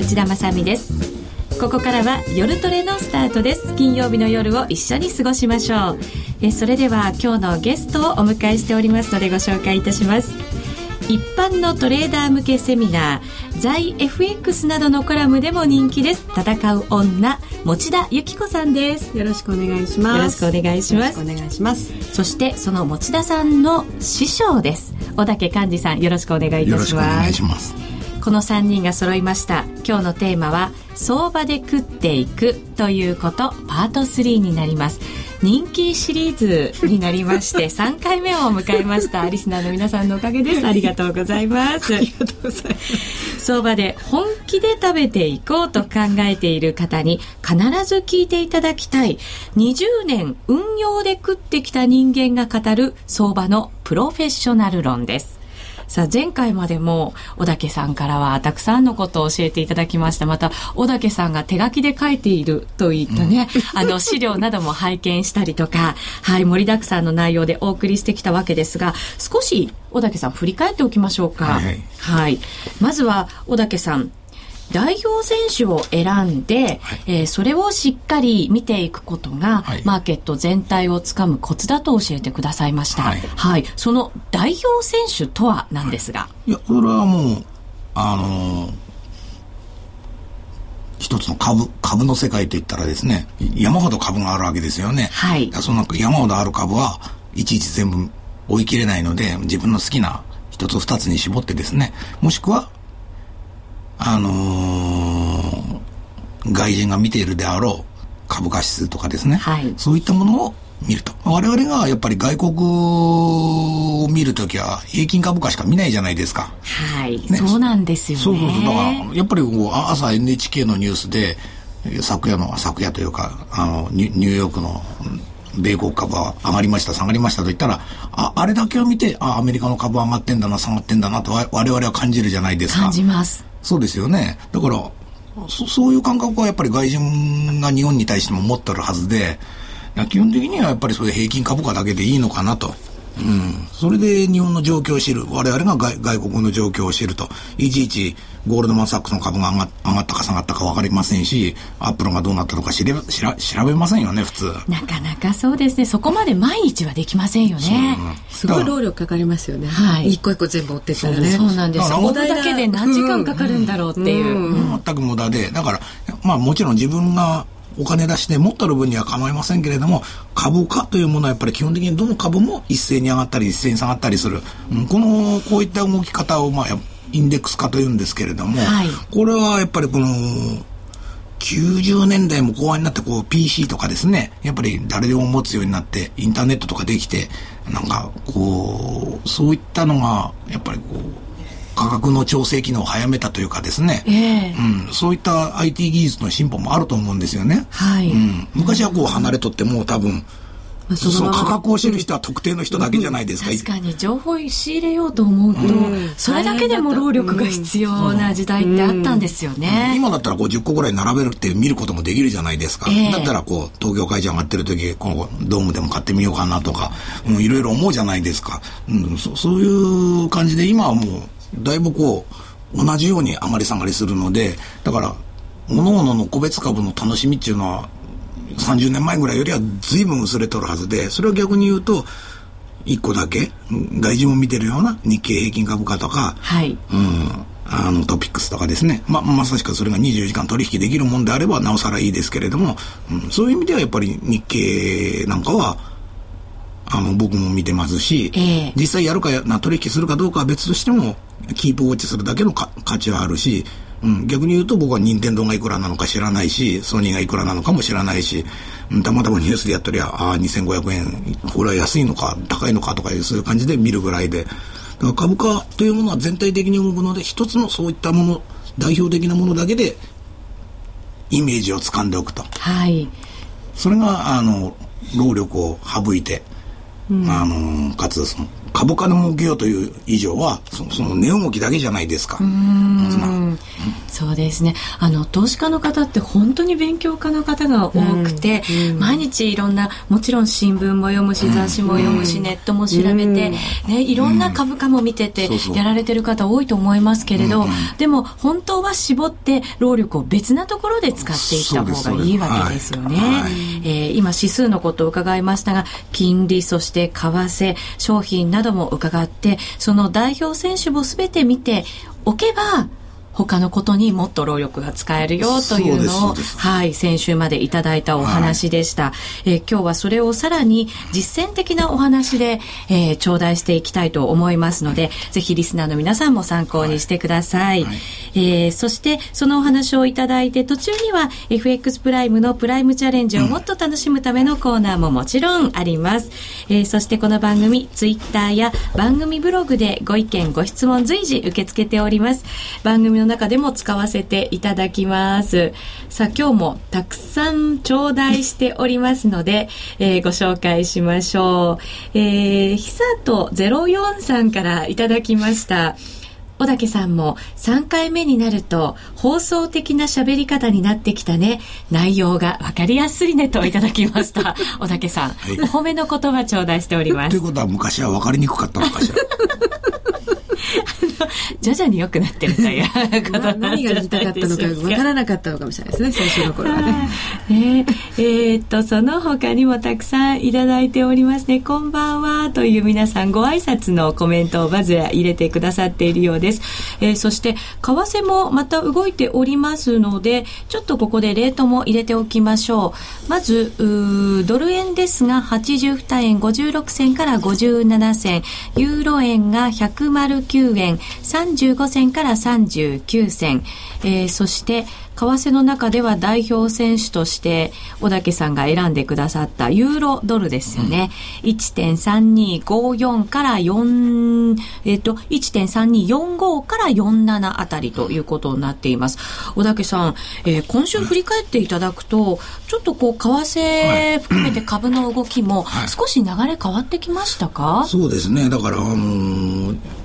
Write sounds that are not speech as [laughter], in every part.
内田まさです。ここからは夜トレのスタートです。金曜日の夜を一緒に過ごしましょう。えそれでは今日のゲストをお迎えしておりますのでご紹介いたします。一般のトレーダー向けセミナー在 FX などのコラムでも人気です。戦う女持田由紀子さんです。よろしくお願いします。よろしくお願いします。お願いします。そしてその持田さんの師匠です。小竹寛治さんよろしくお願いいたしますこの3人が揃いました。今日のテーマは相場で食っていくということパート3になります。人気シリーズになりまして [laughs] 3回目を迎えました。リスナーの皆さんのおかげです。ありがとうございます。ありがとうございます。相場で本気で食べていこうと考えている方に必ず聞いていただきたい。20年運用で食ってきた人間が語る相場のプロフェッショナル論ですさあ、前回までも、小竹さんからはたくさんのことを教えていただきました。また、小竹さんが手書きで書いているといったね、うん、あの、資料なども拝見したりとか、[laughs] はい、盛りだくさんの内容でお送りしてきたわけですが、少し、小竹さん振り返っておきましょうか。はい、はい、はい。まずは、小竹さん、代表選手を選んで、はい、えー、それをしっかり見ていくことが、はい、マーケット全体をつかむコツだと教えてくださいました。はい。はい、その代表選手とは何ですが、い、や、それはもう、あのー、一つの株、株の世界といったらですね、山ほど株があるわけですよね。はい。その山ほどある株は、いちいち全部追い切れないので、自分の好きな一つ二つに絞ってですね、もしくはあのー、外人が見ているであろう株価指数とかですね、はい、そういったものを見ると。我々がやっぱり外国を見るときは平均株価しか見ないじゃないですか。はい、ね、そうなんですよね。そうそうそう。だから、やっぱりこう朝 NHK のニュースで、昨夜の、昨夜というか、あの、ニューヨークの米国株は上がりました、下がりましたと言ったら、あ、あれだけを見て、あ、アメリカの株は上がってんだな、下がってんだなと我々は感じるじゃないですか。感じます。そうですよね。だから、そそういう感覚はやっぱり外人が日本に対しても持ってるはずで、基本的にはやっぱりそういう平均株価だけでいいのかなと。うん。それで日本の状況を知る。我々が外外国の状況を知ると。いちいちゴールドマンサックスの株が上が上がったか下がったか分かりませんし、アップルがどうなったのか知れ知ら調べませんよね、普通。なかなかそうですね。そこまで毎日はできませんよね。すごい労力かかりますよね。はい。一個一個全部追ってったらね。そうなんです。そこだけで何時間かかるんだろうっていう。全く無駄で。だから、まあもちろん自分がお金出して持ってる分には構いませんけれども、株価というものはやっぱり基本的にどの株も一斉に上がったり一斉に下がったりする。うん、この、こういった動き方を、まあ、インデックス化というんですけれども、はい、これはやっぱりこの、90年代も後半になってこう PC とかですね、やっぱり誰でも持つようになって、インターネットとかできて、なんかこう、そういったのが、やっぱりこう、価格の調整機能を早めたというかですね、えー、うん、そういった IT 技術の進歩もあると思うんですよね。はい。うん、昔はこう離れとってもう多分、そその価格を知る人は特定の人だけじゃないですか。確かに情報を仕入れようと思うと、それだけでも労力が必要な時代ってあったんですよね。今だったらこう10個ぐらい並べるって見ることもできるじゃないですか。えー、だったらこう東京会場上がってる時、今後ドームでも買ってみようかなとか、うん、いろいろ思うじゃないですか。うんそ。そういう感じで今はもうだいぶこう同じように上がり下がりするので、だから各々の個別株の楽しみっていうのは30年前ぐらいよりは随分薄れとるはずで、それは逆に言うと、一個だけ、外人も見てるような日経平均株価とか、はい。うん。あのトピックスとかですね。ま、まさしくそれが24時間取引できるもんであれば、なおさらいいですけれども、うん、そういう意味ではやっぱり日経なんかは、あの、僕も見てますし、えー、実際やるかな、取引するかどうかは別としても、キープウォッチするだけの価値はあるし、うん、逆に言うと僕は任天堂がいくらなのか知らないし、ソニーがいくらなのかも知らないし、うん、たまたまニュースでやったりゃ、ああ、2500円、これは安いのか、高いのかとかいう、そういう感じで見るぐらいで、だから株価というものは全体的に動くので、一つのそういったもの、代表的なものだけで、イメージをつかんでおくと。はい。それが、あの、労力を省いて、うん、あの、かつ、その、株価の儲けようという以上はその値動きだけじゃないですか。うん。そうですね。あの投資家の方って本当に勉強家の方が多くて、毎日いろんなもちろん新聞も読むし雑誌も読むし、ネットも調べて、ね、いろんな株価も見ててやられてる方多いと思いますけれど、でも本当は絞って労力を別なところで使っていった方がいいわけですよね。はい、えー、今指数のことを伺いましたが金利そして為替商品なども伺ってその代表選手も全て見ておけば他のことにもっと労力が使えるよというのを、はい、先週までいただいたお話でした。はい、えー、今日はそれをさらに実践的なお話で、えー、頂戴していきたいと思いますので、ぜひリスナーの皆さんも参考にしてください。はい、えー、そして、そのお話をいただいて、途中には FX プライムのプライムチャレンジをもっと楽しむためのコーナーももちろんあります。えー、そしてこの番組、ツイッターや番組ブログでご意見、ご質問随時受け付けております。番組の中でも使わせていただきます。さあ、今日もたくさん頂戴しておりますので、えー、ご紹介しましょう。えー、ひさと04さんからいただきました。小竹さんも3回目になると放送的な喋り方になってきたね。内容が分かりやすいねといただきました。小竹さん、はい、お褒めの言葉頂戴しております。ということは昔は分かりにくかったのかしら？[laughs] 徐々に良くなってるということ、まあ、何が言いたかったのか分からなかったのかもしれないですね最初の頃はね。ね [laughs] えー、っとその他にもたくさんいただいておりますね「こんばんは」という皆さんご挨拶のコメントをまず入れてくださっているようです。えー、そして為替もまた動いておりますのでちょっとここでレートも入れておきましょう。まずドル円ですが82円56銭から57銭。ユーロ円が109円35銭から39銭、えー、そして為替の中では代表選手として小竹さんが選んでくださったユーロドルですよね。うん、1.3254から4、えっ、ー、と、1.3245から47あたりということになっています。小竹さん、えー、今週振り返っていただくと、ちょっとこう、為替含めて株の動きも少し流れ変わってきましたか、はい、そうですね。だから、あのー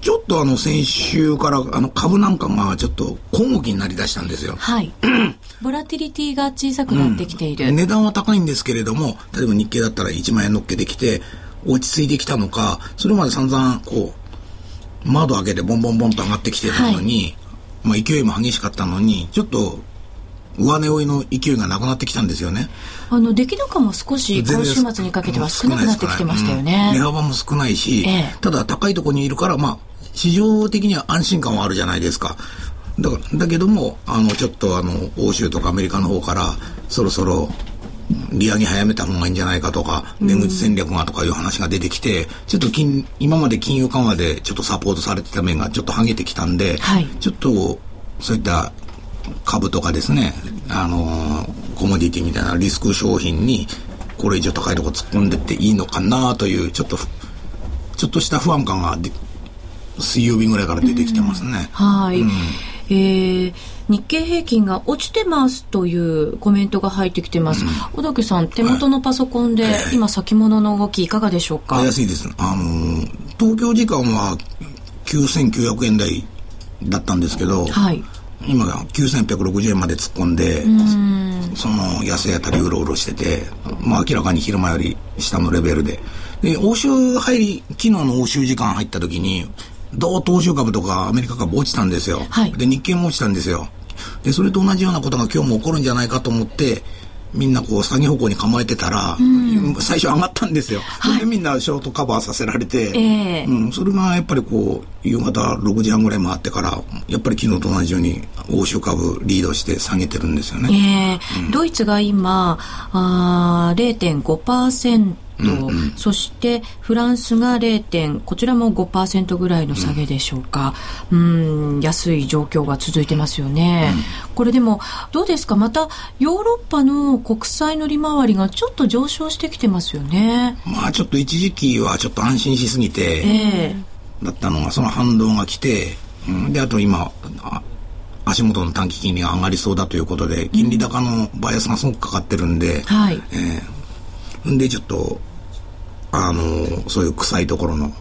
ちょっとあの先週からあの株なんかがちょっと小動きになりだしたんですよ。はい。[clears throat] ボラティリティが小さくなってきている、うん、値段は高いんですけれども、例えば日経だったら1万円乗っけてきて、落ち着いてきたのか、それまで散々こう、窓開けてボンボンボンと上がってきてたのに、はい、まあ勢いも激しかったのに、ちょっと上値追いの勢いがなくなってきたんですよね。あの出来高も少し今週末にかけては少なくなってきてましたよね。値幅も少ないし、ええ、ただ高いところにいるから、まあ市場的には安心感はあるじゃないですか。だから、だけども、あの、ちょっとあの、欧州とかアメリカの方から、そろそろ、利上げ早めた方がいいんじゃないかとか、出口戦略がとかいう話が出てきて、ちょっと金、今まで金融緩和でちょっとサポートされてた面がちょっと剥げてきたんで、はい、ちょっと、そういった株とかですね、あの、コモディティみたいなリスク商品に、これ以上高いとこ突っ込んでっていいのかなという、ちょっと、ちょっとした不安感が水曜日ぐらいから出てきてますね。はい、うん、えー日経平均が落ちてますというコメントが入ってきてます。うん、小竹さん、手元のパソコンで、今先物の動きいかがでしょうか？安いです。あのー、東京時間は9900円台だったんですけど、はい、今が9860円まで突っ込んで、その安いあたりうろうろしてて、まあ明らかに昼間より下のレベルで。で、欧州入り、昨日の欧州時間入った時に、どう東証株とかアメリカ株落ちたんですよ。はい、で、日経も落ちたんですよ。で、それと同じようなことが今日も起こるんじゃないかと思って、みんなこう詐欺方向に構えてたら、うん、最初上がったんですよ。それでみんなショートカバーさせられて、えー、うん、それがやっぱりこう、夕方6時半ぐらい回ってから、やっぱり昨日と同じように欧州株リードして下げてるんですよね。えーうん、ドイツが今、あ0.5%うんうん、そしてフランスが0点こちらも5%ぐらいの下げでしょうか、うん、ん安い状況が続いてますよね、うん、これでもどうですか？またヨーロッパの国債の利回りがちょっと上昇してきてますよね。まあちょっと一時期はちょっと安心しすぎて、えー、だったのがその反動が来て、うん、であと今足元の短期金利が上がりそうだということで金利高のバイアスがすごくかかってるんで、はい、えーんでちょっとあのそういう臭いところの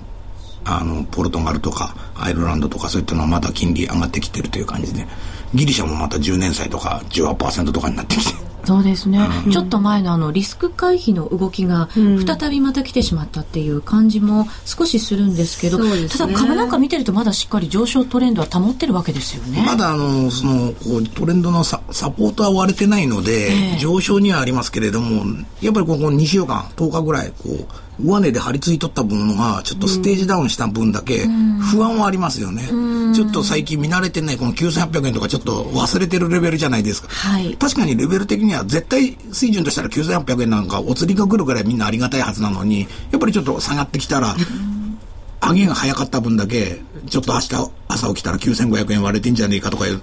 あのポルトガルとかアイルランドとかそういったのはまた金利上がってきてるという感じでギリシャもまた10年債とか18%とかになってきて。そうですね、うん、ちょっと前のあのリスク回避の動きが再びまた来てしまったっていう感じも少しするんですけど、ね、ただ株なんか見てるとまだしっかり上昇トレンドは保ってるわけですよね。まだあのそのこうトレンドのササポートは割れてないので、えー、上昇にはありますけれどもやっぱりここ2週間10日ぐらいこう上値で張り付いとった分がちょっとステージダウンした分だけ不安はありますよね、ちょっと最近見慣れてないこの9800円とかちょっと忘れてるレベルじゃないですか、はい、確かにレベル的には絶対水準としたら9800円なんかお釣りが来るぐらいみんなありがたいはずなのにやっぱりちょっと下がってきたら上げが早かった分だけ、ちょっと明日朝起きたら9500円割れてんじゃねえかとかいう、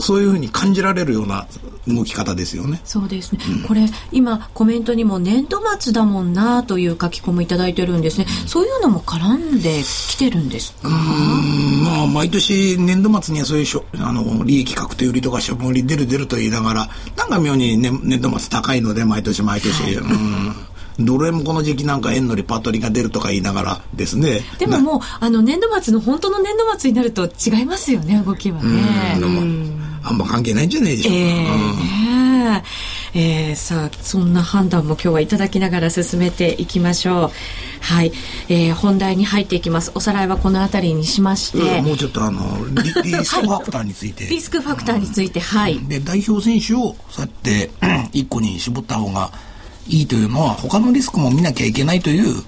そういうふうに感じられるような動き方ですよね。そうですね。うん、これ、今、コメントにも年度末だもんなという書き込みいただいてるんですね。そういうのも絡んできてるんですか？うんまあ、毎年年度末にはそういうしょあの利益確定売りとか処分売り出る出ると言いながら、なんか妙に、ね、年度末高いので、毎年毎年。はい、うんドル円もこの時期なんか円のリパートリーが出るとか言いながらですね。でももう、あの、年度末の本当の年度末になると違いますよね、動きはね。あんま関係ないんじゃないでしょうか。えー、うん。えー、さあそんな判断も今日はいただきながら進めていきましょう。はい、えー、本題に入っていきます。おさらいはこの辺りにしまして、うん、もうちょっとあのリ [laughs] リスクファクターについて、リスクファクターについて、はい、で代表選手をそうやって [clears throat] 一個に絞った方がいいというのは他のリスクも見なきゃいけないという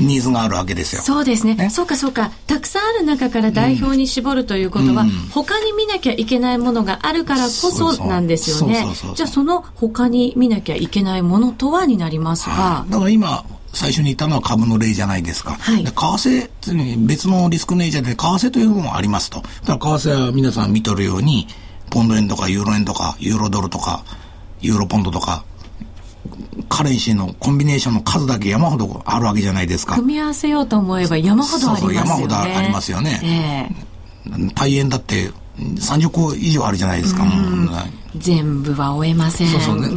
ニーズがあるわけですよ。そうですね。ねそうかそうか。たくさんある中から代表に絞るということは、うん、他に見なきゃいけないものがあるからこそなんですよね。じゃあその他に見なきゃいけないものとはになりますが。はい、だから今、最初に言ったのは株の例じゃないですか。はい、で為替、別のリスクネイジャーで為替というのもありますと。だから為替は皆さん見とるように、ポンド円とかユーロ円とか、ユーロドルとか、ユーロポンドとか、カレンシーのコンビネーションの数だけ山ほどあるわけじゃないですか。組み合わせようと思えば山ほどありますよね。そうそう山ほどありますよね。えー、大円だって30個以上あるじゃないですか。全部は終えません。そうそうね。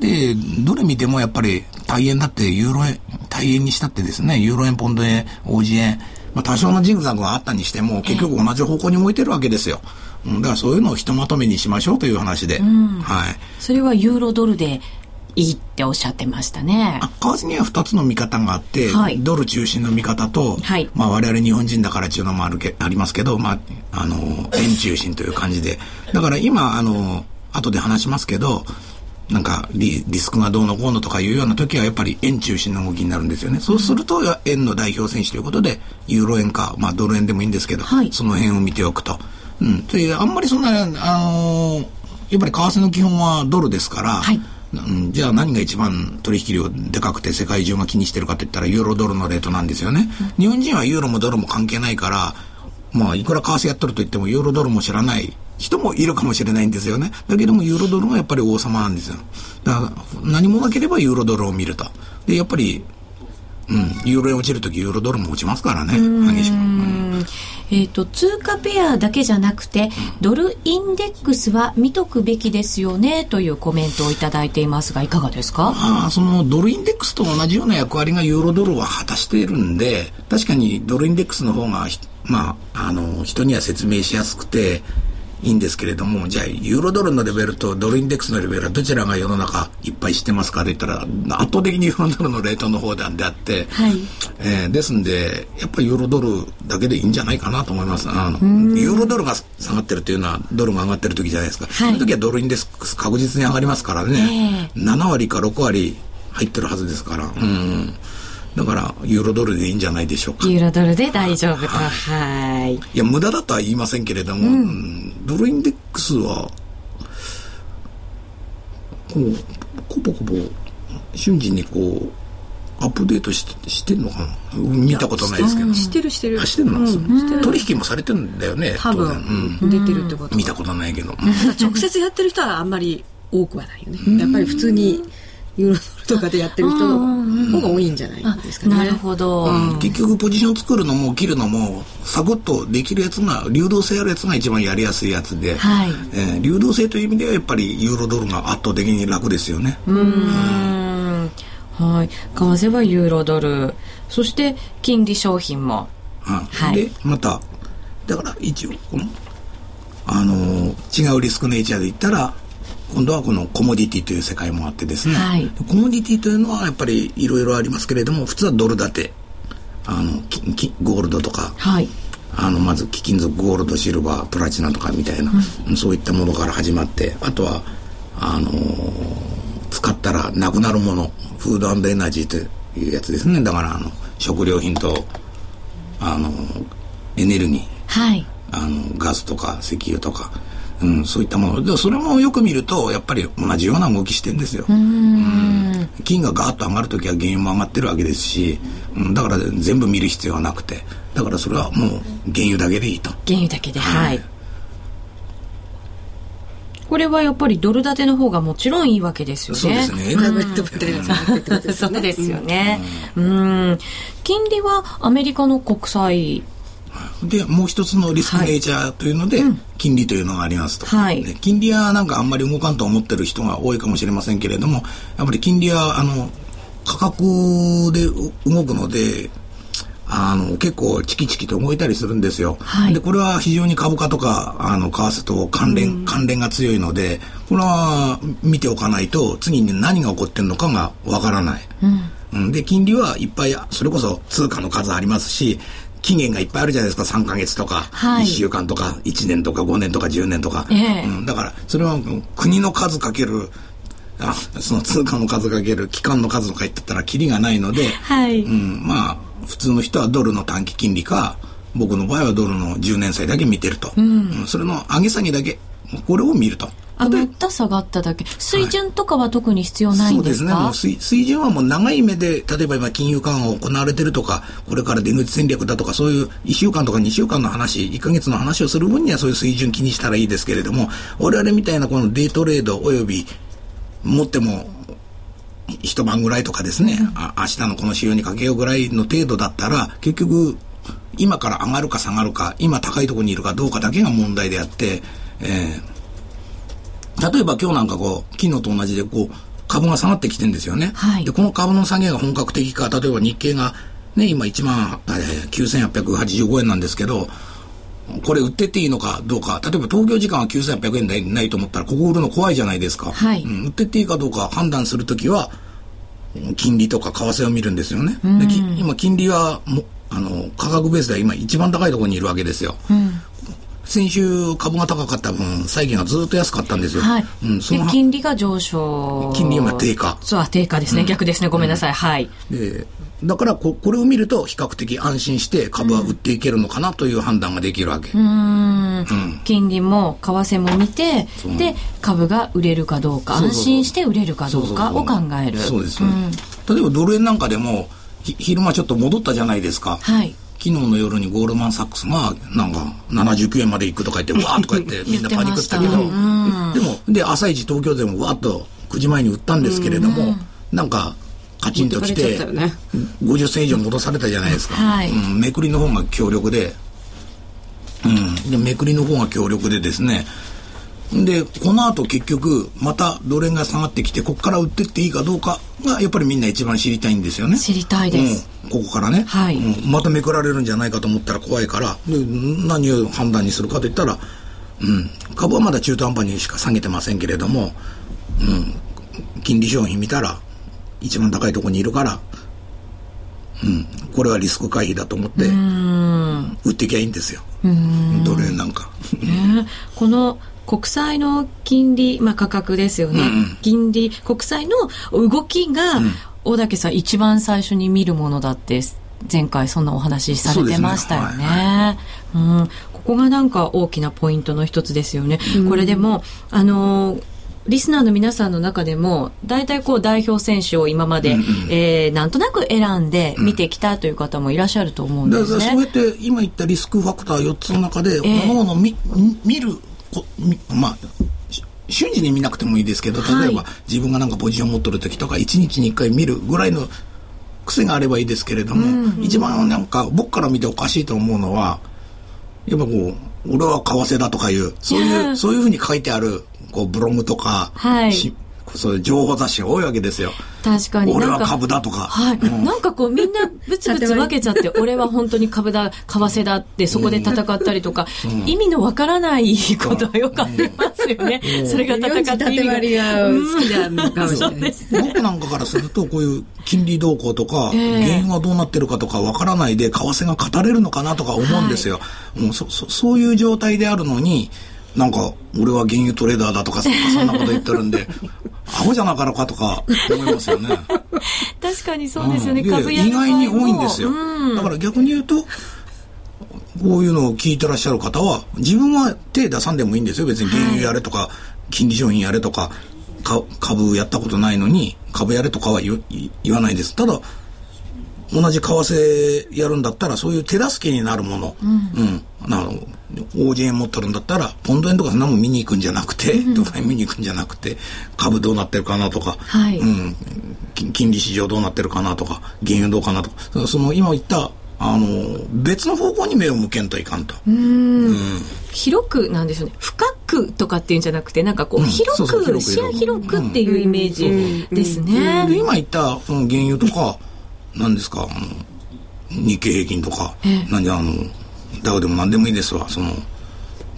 で、どれ見てもやっぱり大円だってユーロ円、大円にしたってですね、ユーロ円、ポンド円、オージ円、まあ多少のジグザグがあったにしても結局同じ方向に向いてるわけですよ。だからそういうのをひとまとめにしましょうという話で。はい。それはユーロドルでいいっておっしゃってましたね。為替には2つの見方があって、はい、ドル中心の見方と、はい、まあ我々日本人だからっていうのもあるけありますけど、まあ、あの、円中心という感じで。だから今、あの、後で話しますけど、なんかリリスクがどうのこうのとかいうような時はやっぱり円中心の動きになるんですよね。そうすると円の代表選手ということで、ユーロ円か、まあドル円でもいいんですけど、はい、その辺を見ておくと。うん。で、あんまりそんな、あのー、やっぱり為替の基本はドルですから、はいうん、じゃあ何が一番取引量でかくて世界中が気にしてるかって言ったらユーロドルのレートなんですよね。うん、日本人はユーロもドルも関係ないから、まあいくら為替やっとると言ってもユーロドルも知らない人もいるかもしれないんですよね。だけどもユーロドルがやっぱり王様なんですよ。だから何もなければユーロドルを見ると。で、やっぱりうん、ユーロ円落ちるときユーロドルも落ちますからね、激しく。えっ、ー、と、通貨ペアだけじゃなくて、ドルインデックスは見とくべきですよね、というコメントをいただいていますが、いかがですか？ああ、そのドルインデックスと同じような役割がユーロドルは果たしているんで、確かにドルインデックスの方が、まあ、あの、人には説明しやすくて、いいんですけれども、じゃあ、ユーロドルのレベルとドルインデックスのレベルはどちらが世の中いっぱい知ってますか？と言ったら、圧倒的にユーロドルのレートの方であって、はい、えー、ですんで、やっぱりユーロドルだけでいいんじゃないかなと思います。あのユーロドルが下がってるというのは、ドルが上がってる時じゃないですか。はい、その時はドルインデックス確実に上がりますからね、えー、7割か6割入ってるはずですから。うんだから、ユーロドルでいいんじゃないでしょうか。ユーロドルで大丈夫と。はい。いや、無駄だとは言いませんけれども、うん、ドルインデックスは、こう、こぼこぼ、瞬時にこう、アップデートししてんのかな？見たことないですけど。してるしてる。してるの、うん、取引もされてるんだよね。多分、うん、出てるってこと見たことないけど。[laughs] 直接やってる人はあんまり多くはないよね。やっぱり普通に、ユーロドルとかでやってる人の方が多いんじゃないですかね。なるほど、結局ポジション作るのも切るのもサクッとできるやつが流動性あるやつが一番やりやすいやつで、はい。えー、流動性という意味ではやっぱりユーロドルが圧倒的に楽ですよね。うん、はい、為替はユーロドル。そして金利商品も、はい、でまただから一応このあの違うリスクネイチャーで言ったら今度はこのコモディティという世界もあってですね、はい。コモディティというのはやっぱりいろいろありますけれども普通はドル建て。あのききゴールドとか。はい。あのまず貴金属ゴールドシルバープラチナとかみたいな、そういったものから始まってあとはあのー使ったらなくなるものフードエナジーというやつですね。だからあの食料品とあのーエネルギー。はい。あのガスとか石油とか、うん、そういったものでそれもよく見るとやっぱり同じような動きしてんですよ。うん金がガーッと上がる時は原油も上がってるわけですし、うん、だから全部見る必要はなくてだからそれはもう原油だけでいいと。原油だけでははいいこれはやっぱりドル建ての方がもちろんいいわけですよね。そうですね。プライベートみたいなじゃなくてってことです [laughs] そうよね。ですよね。うん。金利はアメリカの国債。でもう一つのリスクネイチャーというので、金利というのがありますと、はい。で金利はなんかあんまり動かんと思ってる人が多いかもしれませんけれどもやっぱり金利はあの価格でう動くのであの結構チキチキと動いたりするんですよ、はい。でこれは非常に株価とかあの為替と関連、関連が強いのでこれは見ておかないと次に何が起こってるのかがわからない、うん、で金利はいっぱいそれこそ通貨の数ありますし期限がいっぱいあるじゃないですか。3ヶ月とか、はい。1週間とか1年とか5年とか10年とか、ええ。うん、だからそれは国の数かけるあその通貨の数かける期間の数とか言ってたらキリがないので、はい。うん、まあ普通の人はドルの短期金利か僕の場合はドルの10年債だけ見てると、うんそれの上げ下げだけこれを見ると。上がった下がっただけ。水準とかは特に必要ないんですか、そうですね。もう水水準はもう長い目で、例えば今金融緩和が行われてるとか、これから出口戦略だとか、そういう1週間とか2週間の話、1ヶ月の話をする分にはそういう水準気にしたらいいですけれども、我々みたいなこのデイトレードおよび、持っても、一晩ぐらいとかですね、あ明日のこの仕様にかけようぐらいの程度だったら、結局、今から上がるか下がるか、今高いところにいるかどうかだけが問題であって、えー例えば今日なんかこう、昨日と同じでこう、株が下がってきてるんですよね。はいで、この株の下げが本格的か、例えば日経がね、今1万えー9885円なんですけど、これ売ってっていいのかどうか、例えば東京時間は9800円でないと思ったら、ここ売るの怖いじゃないですか。はいうん売ってっていいかどうか判断するときは、金利とか為替を見るんですよね。でき今、金利はもあの価格ベースでは今一番高いところにいるわけですよ。先週株が高かった分、債券がずっと安かったんですよ。はい。うん、そでの金利が上昇。金利は低下そう、あ低下ですね。逆ですね。ごめんなさい。はい。でだからここれを見ると比較的安心して株は売っていけるのかなという判断ができるわけ。うん金利も為替も見てで株が売れるかどうか安心して売れるかどうかを考えるそうです、そうです例えばドル円なんかでもひ昼間ちょっと戻ったじゃないですか。はい昨日の夜にゴールドマン・サックスがなんか79円まで行くとか言ってわーっとか言って [laughs] みんなパニックったけどでもで朝一東京でもわーっと9時前に売ったんですけれどもなんかカチンときてかれてちゃったよね。50銭以上戻されたじゃないですか、はい。うん、めくりの方が強力で,、うん、でめくりの方が強力でですねでこの後結局またドル円が下がってきてここから売ってっていいかどうかがやっぱりみんな一番知りたいんですよね。知りたいです、うん、ここからね、はい。うん。まためくられるんじゃないかと思ったら怖いから。で何を判断にするかといったら、うん、株はまだ中途半端にしか下げてませんけれども、うん、金利商品見たら一番高いところにいるから、うん、これはリスク回避だと思って売ってきゃいいんですよ。ドル円なんか。ね。この国債の金利、まあ、価格ですよね、金利国債の動きが、大竹さん一番最初に見るものだって前回そんなお話しされてましたよね。うん、ここがなんか大きなポイントの一つですよね。これでもあのーリスナーの皆さんの中でも大体こう代表選手を今まで、えーなんとなく選んで見てきたという方もいらっしゃると思うんですだからそうやね。って今言ったリスクファクター4つの中で、ええ。各々見見るまあし瞬時に見なくてもいいですけど例えば、はい自分がなんかポジション持ってる時とか1日に1回見るぐらいの癖があればいいですけれども、一番なんか僕から見ておかしいと思うのはやっぱこう俺は為替だとかいうそういうそういうふうに書いてあるこうブログとか、はい。しそういう情報雑誌が多いわけですよ。確かに俺は株だとか。はい。うんなんかこうみんなブツブツ分けちゃって、俺は本当に株だ、為替だってそこで戦ったりとか、意味のわからないことはよくありますよね。それが戦って意味が好きなのかもしれそうないで。すね。僕なんかからすると、こういう金利動向とか、ええ原因はどうなってるかとかわからないで、為替が語れるのかなとか思うんですよ。もうそそそういう状態であるのに、なんか、俺は原油トレーダーだとか、そそんなこと言ってるんで、アホじゃなかろうかとか思いますよね。[laughs] 確かにそうですよね。うん意外に多いんですよ。うんだから逆に言うと、こういうのを聞いてらっしゃる方は、自分は手出さんでもいいんですよ。別に原油やれとか、金利商品やれとか、か株やったことないのに、株やれとかは言言言わないです。ただ、同じ為替やるんだったら、そういう手助けになるもの、うん。なの、OJ 円持ってるんだったら、ポンド円とかそんなもん見に行くんじゃなくて、ドル円見に行くんじゃなくて、株どうなってるかなとか、はい。うん、金金利市場どうなってるかなとか、原油どうかなとか、そその今言った、あの、別の方向に目を向けんといかんと。広くなんですよね。深くとかっていうんじゃなくて、なんかこう、うん。広く、視野広くっていうイメージですね。で、今言った、その原油とか、[laughs] 何ですか、あの、日経平均とか、ええ。なんであの、ダウでも何でもいいですわ、その、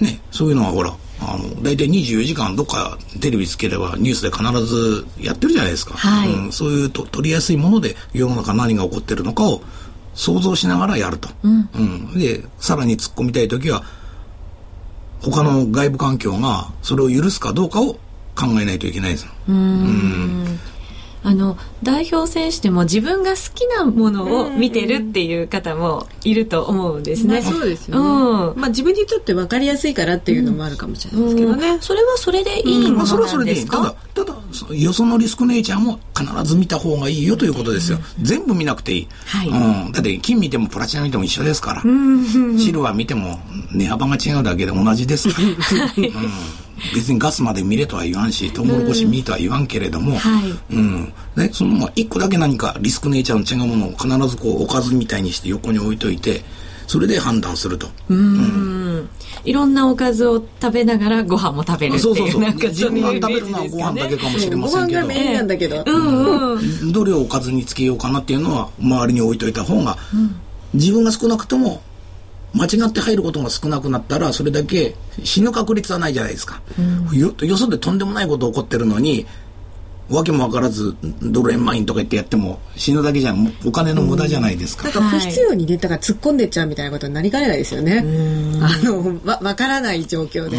ね、そういうのはほら、あの、大体24時間どっかテレビつければニュースで必ずやってるじゃないですか。はい。うん、そういうと取りやすいもので世の中何が起こってるのかを想像しながらやると。うん。で、さらに突っ込みたいときは、他の外部環境がそれを許すかどうかを考えないといけないです。あの代表選手でも自分が好きなものを見てるっていう方もいると思うんですね。まあそうですよね。うんまあ自分にとって分かりやすいからっていうのもあるかもしれないですけどね。うんそれはそれでいいもまあ、それのはそれでいい。たなんですかだ、ただ、そよそのリスクネイチャーも必ず見た方がいいよということですよ。全部見なくていい。はいうん。だって、金見てもプラチナ見ても一緒ですから。シルバー見ても値幅が違うだけで同じですから。[laughs] うん別にガスまで見れとは言わんし、トウモロコシ見とは言わんけれども、はいうん。ね、そのまあ一個だけ何かリスクネイチャーの違うものを必ずこうおかずみたいにして横に置いといて、それで判断すると。うんいろんなおかずを食べながらご飯も食べるっていうそうそうそう。なんか自分が食べるのはご飯だけかもしれませんけど。ご飯がメインなんだけど。うんうんどれをおかずにつけようかなっていうのは周りに置いといた方が、自分が少なくとも間違って入ることが少なくなったらそれだけ死ぬ確率はないじゃないですか、よよそでとんでもないこと起こってるのにわけも分からずドル円マインとか言ってやっても死ぬだけじゃんお金の無駄じゃないですか、なんか不必要にね、だから突っ込んでっちゃうみたいなことになりかねないですよね。あの、わ、わからない状況で。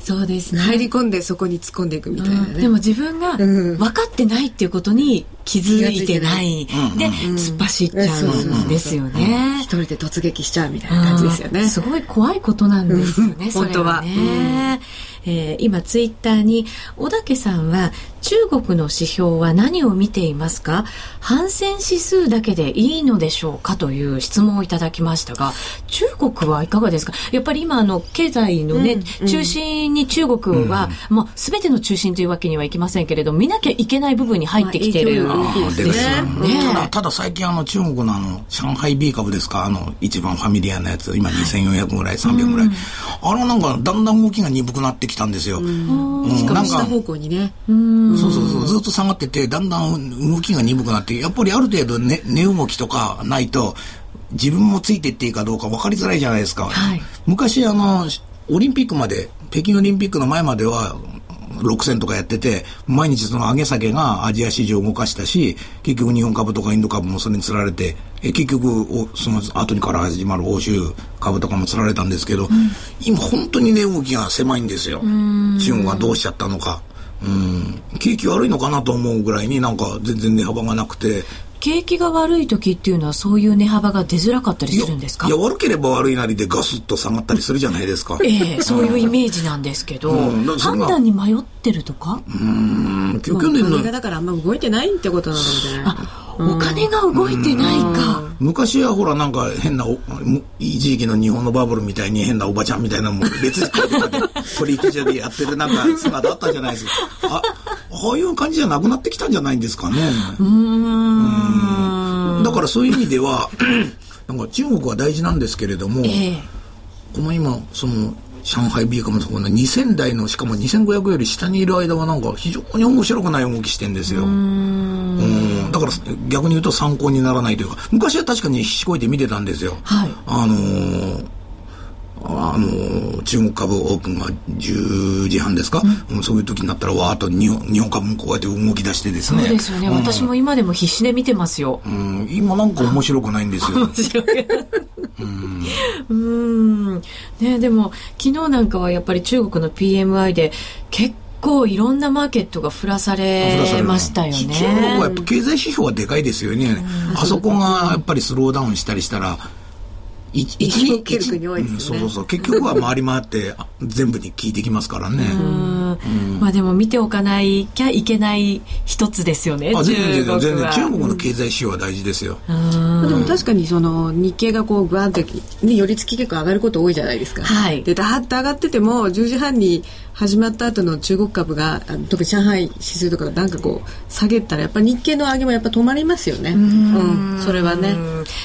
そうですね。入り込んでそこに突っ込んでいくみたいなね。でも自分がうん。分かってないっていうことに気づいてない。で突っ走っちゃうんですよ一ね。人で突撃しちゃうみたいな感じですよね。うん。すごい怖いことなんですよね、うん。それは本ね。えー今ツイッターに小竹さんは中国の指標は何を見ていますか？反戦指数だけでいいのでしょうか？という質問をいただきましたが中国はいかがですか？やっぱり今あの経済のね、中心に中国は、まあ、全ての中心というわけにはいきませんけれど見なきゃいけない部分に入ってきてる、までですね。ねただ、ただ最近あの中国のあの、上海 B 株ですか、あの、一番ファミリアなやつ、今2400ぐらい、300ぐらい。あれなんかだんだん動きが鈍くなってきたんですよ。うんしかなんか、も下方向にね。そうそうそう、ずっと下がってて、だんだん動きが鈍くなって、やっぱりある程度ね、値動きとかないと、自分もついてっていいかどうか分かりづらいじゃないですか。はい昔あの、オリンピックまで、北京オリンピックの前までは、6銭とかやってて、毎日その上げ下げがアジア市場を動かしたし、結局日本株とかインド株もそれにつられて、え結局お、その後にから始まる欧州株とかもつられたんですけど、今本当に値動きが狭いんですよ。中国がどうしちゃったのか。うん。景気悪いのかなと思うぐらいになんか全然値幅がなくて、景気が悪い時っていうのはそういう値幅が出づらかったりするんですか？いや、悪ければ悪いなりでガスッと下がったりするじゃないですか。ええそういうイメージなんですけど、うん判断に迷ってるとか、うん、だからあんま動いてないってことなのかもしれない。お金が動いてないか、昔はほらなんか変なおむ一時期の日本のバブルみたいに変なおばちゃんみたいなのも別に取引所でやってるなんか姿あったじゃないですか。あああいう感じじゃなくなってきたんじゃないんですかね。うん。だからそういう意味では [clears throat] なんか中国は大事なんですけれども、ええ。この今その上海 B 株のところの2000台のしかも2500より下にいる間はなんか非常に面白くない動きしてんですようんだから逆に言うと参考にならないというか、昔は確かにひしこいて見てたんですよ。はい。あのーあの中国株オープンが10時半ですか、うん、そういう時になったらわーっと日本日本株もこうやって動き出してですね。そうですよね、うん、私も今でも必死で見てますよ、うん、今なんか面白くないんですよ。[laughs] 面白い。うん。ねでも昨日なんかはやっぱり中国の PMI で結構いろんなマーケットが振らされましたよね。中国はやっぱ経済指標はでかいですよね。あそこがやっぱりスローダウンしたりしたら、一日切る国多いですね、そうそうそう。結局は回り回って [laughs] 全部に効いてきますからね。まあでも見ておかないきゃいけない一つですよねあ全然全然中国の経済指標は大事ですよ、でも確かにその日経がこうグワンって、ね、寄り付き結構上がること多いじゃないですか、はい、でダーッと上がってても10時半に始まった後の中国株が特に上海指数とかなんかこう下げたらやっぱ日経の上げもやっぱ止まりますよね。うん。それはね。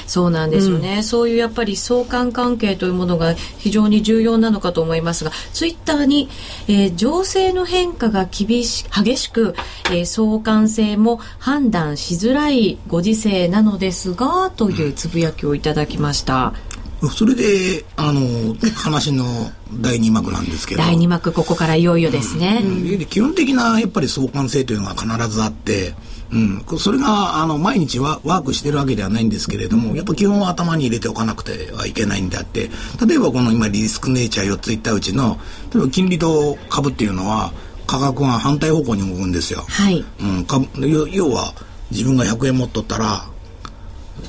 そうなんですよね、うん、そういうやっぱり相関関係というものが非常に重要なのかと思いますがツイッターに、えー、情勢の変化が厳し激しく、えー、相関性も判断しづらいご時世なのですがというつぶやきをいただきました。それで、あの、話の第2幕なんですけど。第2幕、ここからいよいよですね。うん、基本的な、やっぱり相関性というのが必ずあって、うん、それが、あの、毎日はワークしてるわけではないんですけれども、やっぱ基本は頭に入れておかなくてはいけないんであって、例えばこの今リスクネイチャー4つ言ったうちの、例えば金利と株っていうのは、価格が反対方向に動くんですよ。はい。うん、株要は、自分が100円持っとったら、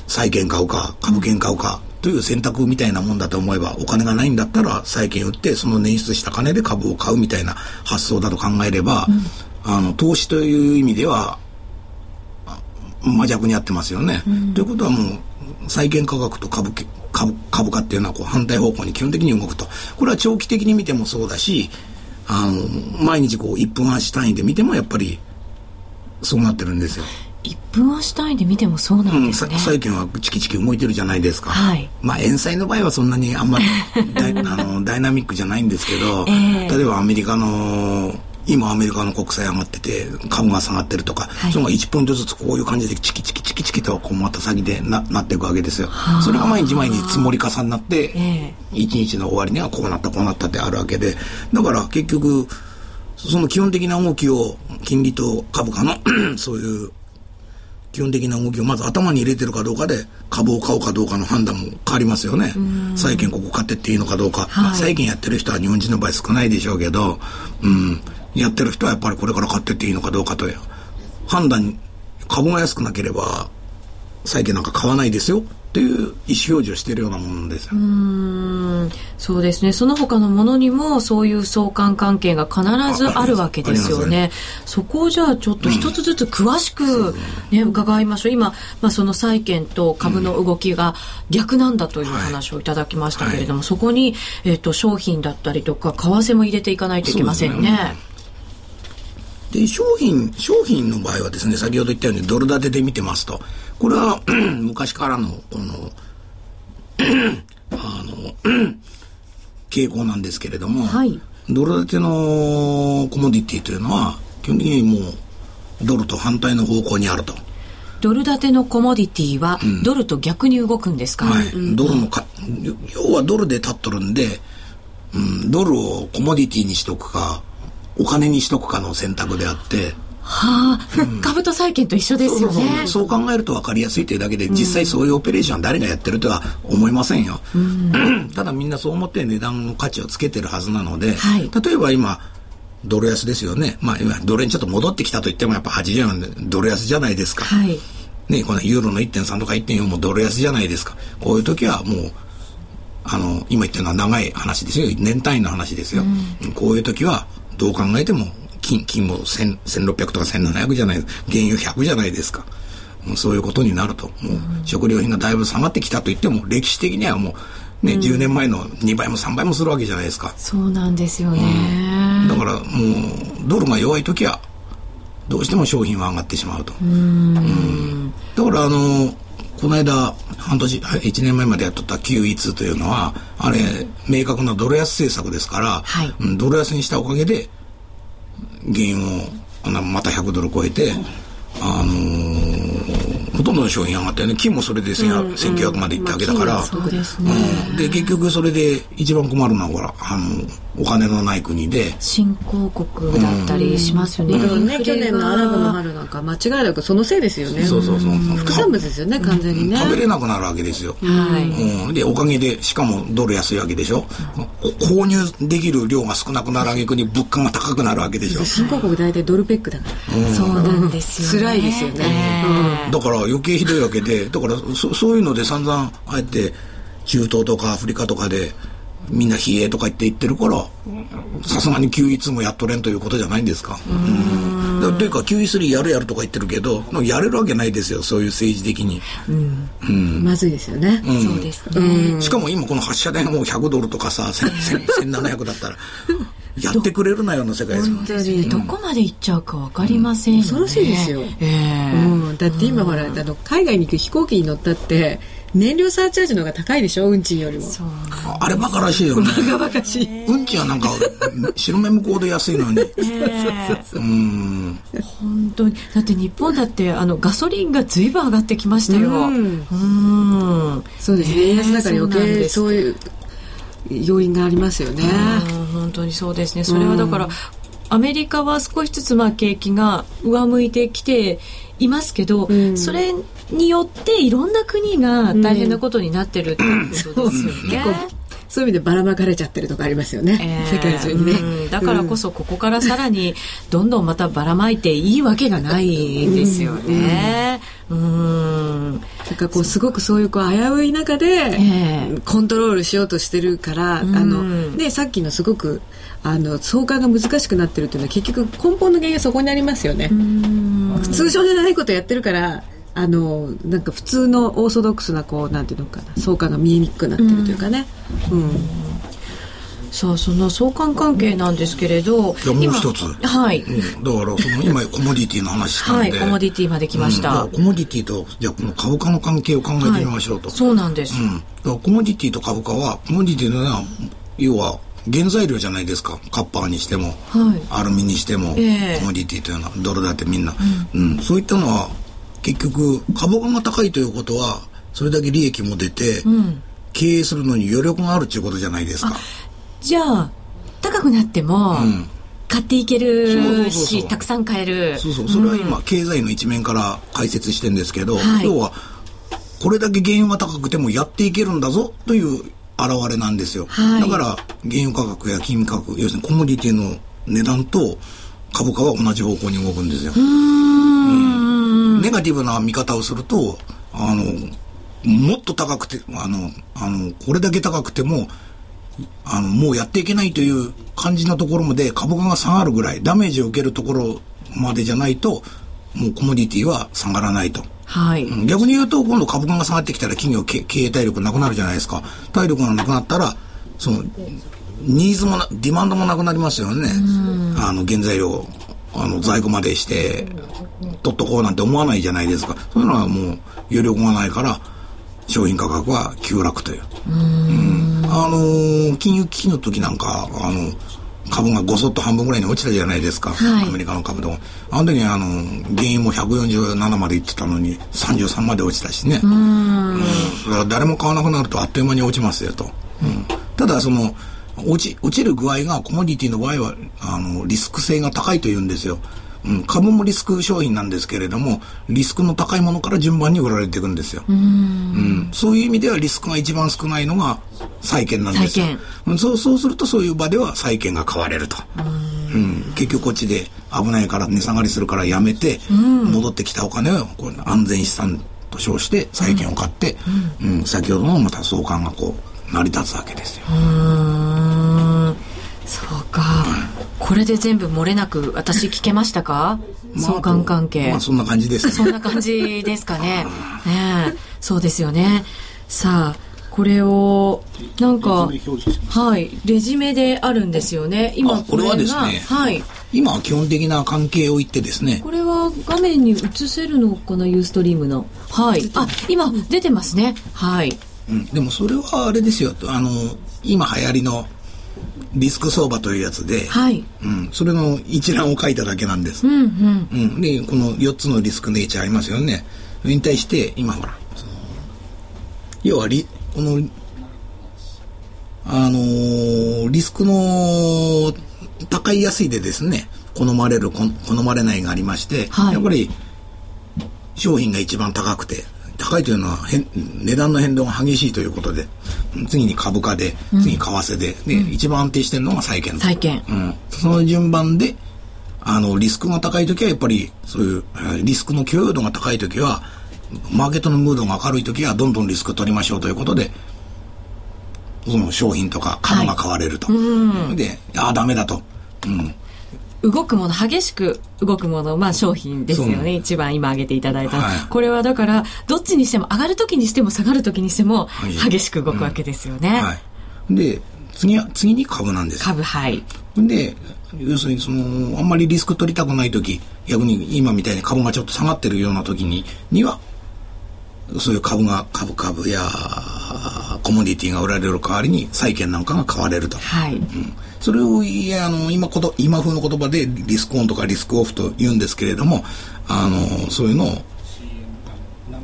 債券買うか、株券買うか、という選択みたいなもんだと思えば、お金がないんだったら債券売って、その捻出した金で株を買うみたいな発想だと考えれば、うん、あの、投資という意味では、真逆にやってますよね。うん、ということはもう、債券価格と株株株価っていうのはこう反対方向に基本的に動くと。これは長期的に見てもそうだし、あの、毎日こう1分足単位で見てもやっぱりそうなってるんですよ。1分足単位で見てもそうなんですね、うん、債券はチキチキ動いてるじゃないですか、はい、まあ円債の場合はそんなにあんまりダイ [laughs] あのダイナミックじゃないんですけど、えー、例えばアメリカの今アメリカの国債上がってて株が下がってるとか、はい、それが1ポイントずつこういう感じでチキチキチキチキとこうまた先でななっていくわけですよそれが毎日毎日積もり重なって、えー、1日の終わりにはこうなったこうなったってあるわけでだから結局その基本的な動きを金利と株価のそういう基本的な動きをまず頭に入れてるかどうかで株を買うかどうかの判断も変わりますよね。債券ここ買ってっていいのかどうか。はい、まあ、債券やってる人は日本人の場合少ないでしょうけど、うん、やってる人はやっぱりこれから買ってっていいのかどうかという判断、株が安くなければ債券なんか買わないですよっていう意思表示をしているようなものですよ。うんそうですね。その他のものにもそういう相関関係が必ずあるわけですよね。そこをじゃあちょっと一つずつ詳しくね、うん、伺いましょう。今、まあ、その債券と株の動きが逆なんだという話をいただきましたけれども、はいはい、そこに、えっ、ー、と、商品だったりとか、為替も入れていかないといけませんね。で、商品、商品の場合はですね、先ほど言ったようにドル建てで見てますと、これは [clears throat] 昔からのこの [clears throat] あの [clears throat] 傾向なんですけれども、はい、ドル建てのコモディティというのは基本的にもうドルと反対の方向にあると。ドル建てのコモディティは、ドルと逆に動くんですか、はい、ドルのか要はドルで立っとるんで、うん、ドルをコモディティにしとくかお金にしとくかの選択であってはあ、うん、株と債券と一緒ですよね。そう考えると分かりやすいというだけで、実際そういうオペレーションは誰がやってるとは思いませんよ、うん、[clears throat] ただみんなそう思って値段の価値をつけてるはずなので、はい、例えば今ドル安ですよね。まあ今ドル円ちょっと戻ってきたと言ってもやっぱ80円でドル安じゃないですか、はい、ねこのユーロの1.3とか1.4もドル安じゃないですか。こういう時はもうあの今言ってるのは長い話ですよ。年単位の話ですよ、うん、こういう時はどう考えても金、金も1600とか1700じゃない、原油100じゃないですか。もうそういうことになると、もう食料品がだいぶ下がってきたと言っても、歴史的にはもう、ね、うん、10年前の2倍も3倍もするわけじゃないですか。そうなんですよね。うん、だからもう、ドルが弱い時は、どうしても商品は上がってしまうと。うん、だからあの、この間、半年、1年前までやっとった QE2 というのは、あれ、明確なドル安政策ですから、はい、ドル安にしたおかげで、原油をまた100ドル超えて、あのー、ほとんどの商品上がったよね。金もそれで1900までいったわけだから、そうですね、で結局それで一番困るのはほらあのお金のない国で。新興国だったりしますよね、うん、ね去年のアラブの春なんか間違いなくそのせいですよね。そうそうそう副産物ですよね完全にね。食べれなくなるわけですよ、はい、うん、でおかげでしかもドル安いわけでしょ。購入できる量が少なくなるあげくに物価が高くなるわけでしょ。新興国大体ドルペックだから、うん、そうなんですよ、ね、辛いですよね、うん、だから余計ひどいわけでだからそそういうので散々あえて中東とかアフリカとかでみんな冷えとか言って言ってるからさすがに QE2 もやっとれんということじゃないんですか。うん。というか QE3 やるやるとか言ってるけどやれるわけないですよそういう政治的に、うん。うん、まずいですよね、うん、そうですね、しかも今この発射台がもう100ドルとかさ1700 [laughs] だったらやってくれるなよの世界です本当に。どこまで行っちゃうか分かりませんよね、恐ろしいですよ、えーうん、だって今ほらあの海外に行く飛行機に乗ったって燃料サーチャージの方が高いでしょ？運賃よりも。あれバカらしいよね。バカバカしい。運賃はなんか白目向こうで安いのに、え。ー、うん。本当に。だって日本だってあのガソリンがずいぶん上がってきましたよ。うん。そうですね。円安だから余計そういう要因がありますよね。本当にそうですね。それはだから、アメリカは少しずつまあ景気が上向いてきていますけど、うん、それによっていろんな国が大変なことになってるっていうことですよね。うんそういう意味でばらまかれちゃってるとかありますよね、えー、世界中にね、うん、だからこそここからさらにどんどんまたばらまいていいわけがないですよね。うん、だからこうすごくそういうこう危うい中でコントロールしようとしてるから、えー、あのね、さっきのすごくあの相関が難しくなってるっていうのは結局根本の原因はそこにありますよね。通常じゃないことやってるからあのなんか普通のオーソドックスなこうなんていうのかな相関が見えにくくなってるというかね。うん、うん。さあその相関関係なんですけれど、いやもう一つ。はい、うん、だからその今コモディティの話したんで、はい、コモディティまで来ました、うん、コモディティとじゃあこの株価の関係を考えてみましょうと、はい、そうなんです、うん、だからコモディティと株価はコモディティのは要は原材料じゃないですか。カッパーにしても、はい、アルミにしても、えー、コモディティというのはドルだってみんな、うん、うん、そういったのは結局株価が高いということはそれだけ利益も出て、うん、経営するのに余力があるっていうことじゃないですか。じゃあ高くなっても、うん。買っていけるしたくさん買える。そうそう。それは今、うん、経済の一面から解説してるんですけど、はい、要はこれだけ原油が高くてもやっていけるんだぞという現れなんですよ、はい、だから原油価格や金価格要するにコモディティの値段と株価は同じ方向に動くんですようんネガティブな見方をするとあのもっと高くてあのあのこれだけ高くてもあの、もうやっていけないという感じのところまで株価が下がるぐらい、ダメージを受けるところまでじゃないと、もうコモディティは下がらないと。はい、逆に言うと、今度株価が下がってきたら企業経営体力なくなるじゃないですか。体力がなくなったら、その、ニーズもな、ディマンドもなくなりますよね。あの、原材料、あの、在庫までして、取っとこうなんて思わないじゃないですか。そういうのはもう余力がないから、商品価格は急落という。うん、あのー、金融危機の時なんか、あの、株がごそっと半分ぐらいに落ちたじゃないですか、はい、アメリカの株でも。あの時あの、原油も147までいってたのに、33まで落ちたしね。うん、うん、誰も買わなくなるとあっという間に落ちますよと。うん、ただ、その、落ち、落ちる具合がコモディティの場合は、あの、リスク性が高いというんですよ。うん、株もリスク商品なんですけれどもリスクの高いものから順番に売られていくんですよ、うん、そういう意味ではリスクが一番少ないのが債券なんですよ。そうそうするとそういう場では債券が買われると、うん、結局こっちで危ないから値下がりするからやめて、戻ってきたお金をこう安全資産と称して債券を買って、うん。先ほどのまた相関がこう成り立つわけですよ。そうか、これで全部漏れなく私聞けましたか、まあ、相関関係。まあそんな感じです、ね、[laughs] そんな感じですかね。ねそうですよね。さあこれをなんかはい。レジメであるんですよね。今これはですね。はい。今基本的な関係を言ってですね。これは画面に映せるのかなユーストリームの。はい。あ今出てますね。はい、うん、でもそれはあれですよ。あの今流行りのリスク相場というやつで、はい。うん、それの一覧を書いただけなんです。うんうん。うん、でこの4つのリスクネイチャーありますよね。に対して、今ほら、要はリ、この、あのー、リスクの高い安いでですね、好まれる、好まれないがありまして、はい、やっぱり商品が一番高くて、高いというのは値段の変動が激しいということで、次に株価で、次に為替で、で、うん、一番安定してるのが債券。債券。うん。その順番で、あの、リスクが高い時はやっぱり、そういう、リスクの許容度が高い時は、マーケットのムードが明るい時はどんどんリスク取りましょうということで、その商品とか株が買われると。はい、で、ああ、ダメだと。うん。動くもの激しく動くもの、まあ、商品ですよね。一番今挙げていただいた、はい、これはだからどっちにしても上がる時にしても下がる時にしても激しく動くわけですよね、はい。うん、で次は次に株なんです。株はい。で要するにそのあんまりリスク取りたくない時逆に今みたいに株がちょっと下がってるような時ににはそういう株が株株やコモディティが売られる代わりに債券なんかが買われると、はい、うんそれをいやあの今こと今風の言葉でリスクオンとかリスクオフと言うんですけれどもあのそういうのを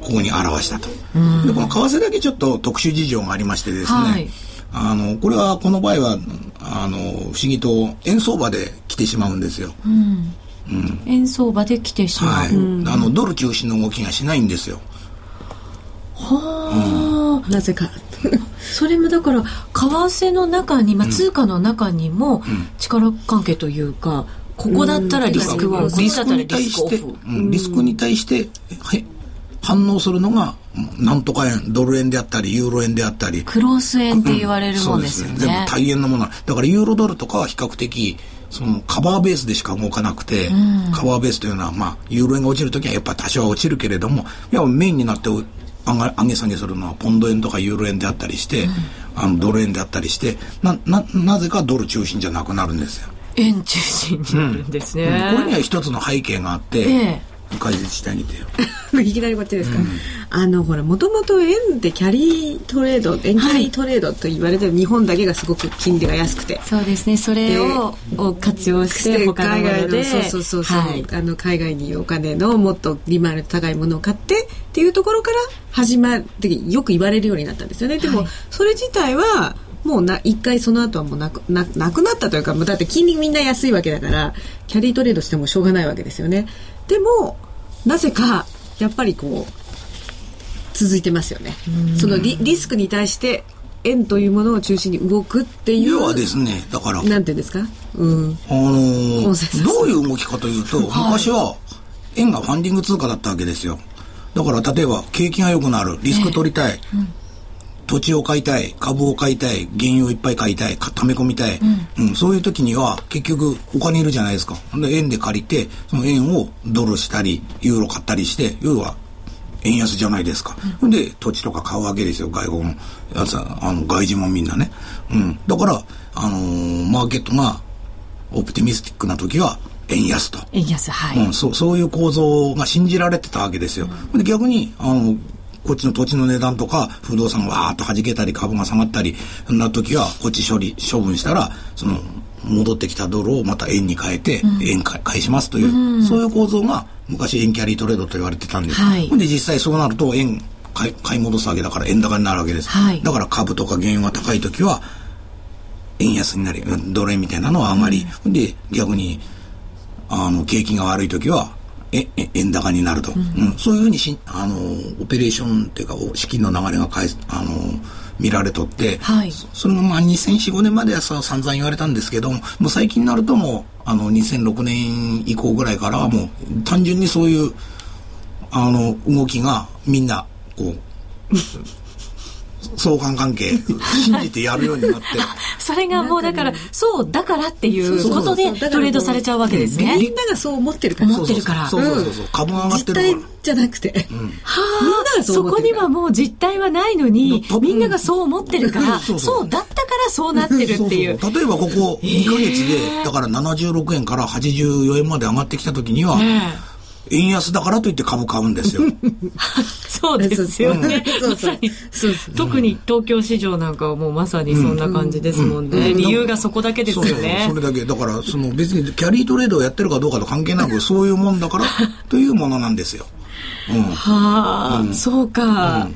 ここに表したと。でこの為替だけちょっと特殊事情がありましてですね、はい、あのこれはこの場合はあの不思議と円相場で来てしまうんですよ。うん、うん、円相場で来てしまう、はい、あのドル中心の動きがしないんですよ。はあ、なぜかそれもだから為替の中に、まあ、通貨の中にも力関係というか、ここだったらリスクオン、ここだったらリスクオフ、リスクに対して反応するのがなんとか円ドル円であったりユーロ円であったり。クロス円って言われるもんですよね,、全部大円のものだからユーロドルとかは比較的そのカバーベースでしか動かなくて、うん、カバーベースというのは、まあ、ユーロ円が落ちるときはやっぱり多少は落ちるけれども、いやメインになって上げ下げするのはポンド円とかユーロ円であったりして、うん、あのドル円であったりしてなななぜかドル中心じゃなくなるんですよ。円中心になるんですね、うん。うん、これには一つの背景があって、ええ。解説してあげてよ [laughs] いきなりこっちですか、うん、あのほらもともと円でキャリートレード円キャリートレードと言われてる日本だけがすごく金利が安くて。そうですね。それを活用して海外のそうそうそうそう、はい、あの海外にお金のもっと利回り高いものを買ってっていうところから始まってよく言われるようになったんですよね。でも、はい、それ自体はもうな一回その後はもうなくななくなったというかだって金利みんな安いわけだからキャリートレードしてもしょうがないわけですよね。でもなぜかやっぱりこう続いてますよね。そのリリスクに対して円というものを中心に動くっていう要はですねだからなんていうんですか、うん、あのー、どういう動きかというと、昔は円がファンディング通貨だったわけですよ。だから例えば景気が良くなるリスク取りたい、うん土地を買いたい株を買いたい原油をいっぱい買いたい溜め込みたい、うん、うん、そういう時には結局お金いるじゃないですか。で円で借りてその円をドルしたりユーロ買ったりして要は円安じゃないですか、うん、で土地とか買うわけですよ外国の。やつあの外人もみんなね、うん、だから、あのー、マーケットがオプティミスティックな時は円安と。円安、はい。うん、そう、そういう構造が信じられてたわけですよ。うん、で逆に、あの、こっちの土地の値段とか、不動産がわーっと弾けたり、株が下がったり、そんな時は、こっち処理、処分したら、その、戻ってきたドルをまた円に変えて、円返しますという、うん、そういう構造が、昔円キャリートレードと言われてたんです。はい、で、実際そうなると、円買い、買い戻すわけだから円高になるわけです。はい、だから株とか原油が高い時は、円安になり、ドル円みたいなのは上がり、うん、で、逆に、あの、景気が悪い時は、え円高になると、うん、うん、そういうふうにしあのオペレーションっていうか資金の流れがあの見られとって、はい、そそれもまあ2004、5年まではさ散々言われたんですけどもう最近になるともうあの2006年以降ぐらいからはもう単純にそういうあの動きがみんなこう相関関係 [laughs] 信じてやるようになって。[laughs] それがもうだからそうだからっていうことでトレードされちゃうわけですね。みんながそう思ってるから。思ってるから。そうそうそうそう。株が上がってるから。実態じゃなくて、うん、はあそこにはもう実態はないのにみんながそう思ってるからそうだったからそうなってるっていう。例えばここ2か月でだから76円から84円まで上がってきた時には、えー円安だからといって株買うんですよ。[laughs] そうですよね。まさに、特に東京市場なんかはもうまさにそんな感じですもんね。理由がそこだけですよね。それだけ。だから、その別にキャリートレードをやってるかどうかと関係なく、そういうもんだからというものなんですよ。うん、はあ、うん、そうか。うん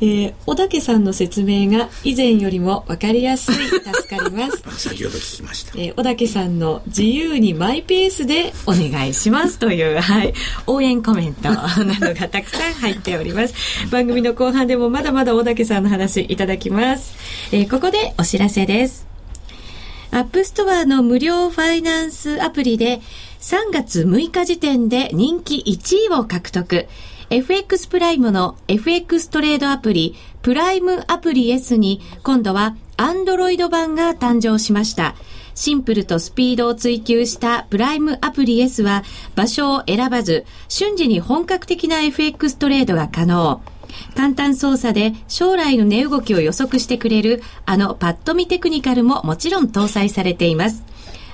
えー、小竹さんの説明が以前よりも分かりやすい。助かります。[laughs] 先ほど聞きました、えー、小竹さんの自由にマイペースでお願いしますという、はい、応援コメントなどがたくさん入っております。番組の後半でもまだまだ小竹さんの話いただきます、えー、ここでお知らせです。アップストアの無料ファイナンスアプリで3月6日時点で人気1位を獲得 FX プライムの FX トレードアプリ、プライムアプリ S に今度は Android 版が誕生しました。シンプルとスピードを追求したプライムアプリ S は場所を選ばず瞬時に本格的な FX トレードが可能。簡単操作で将来の値動きを予測してくれるあのパッと見テクニカルももちろん搭載されています。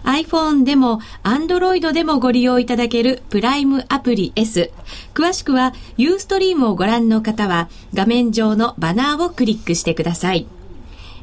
iPhone でも Android でもご利用いただけるプライムアプリ S。詳しくは Ustream をご覧の方は画面上のバナーをクリックしてください。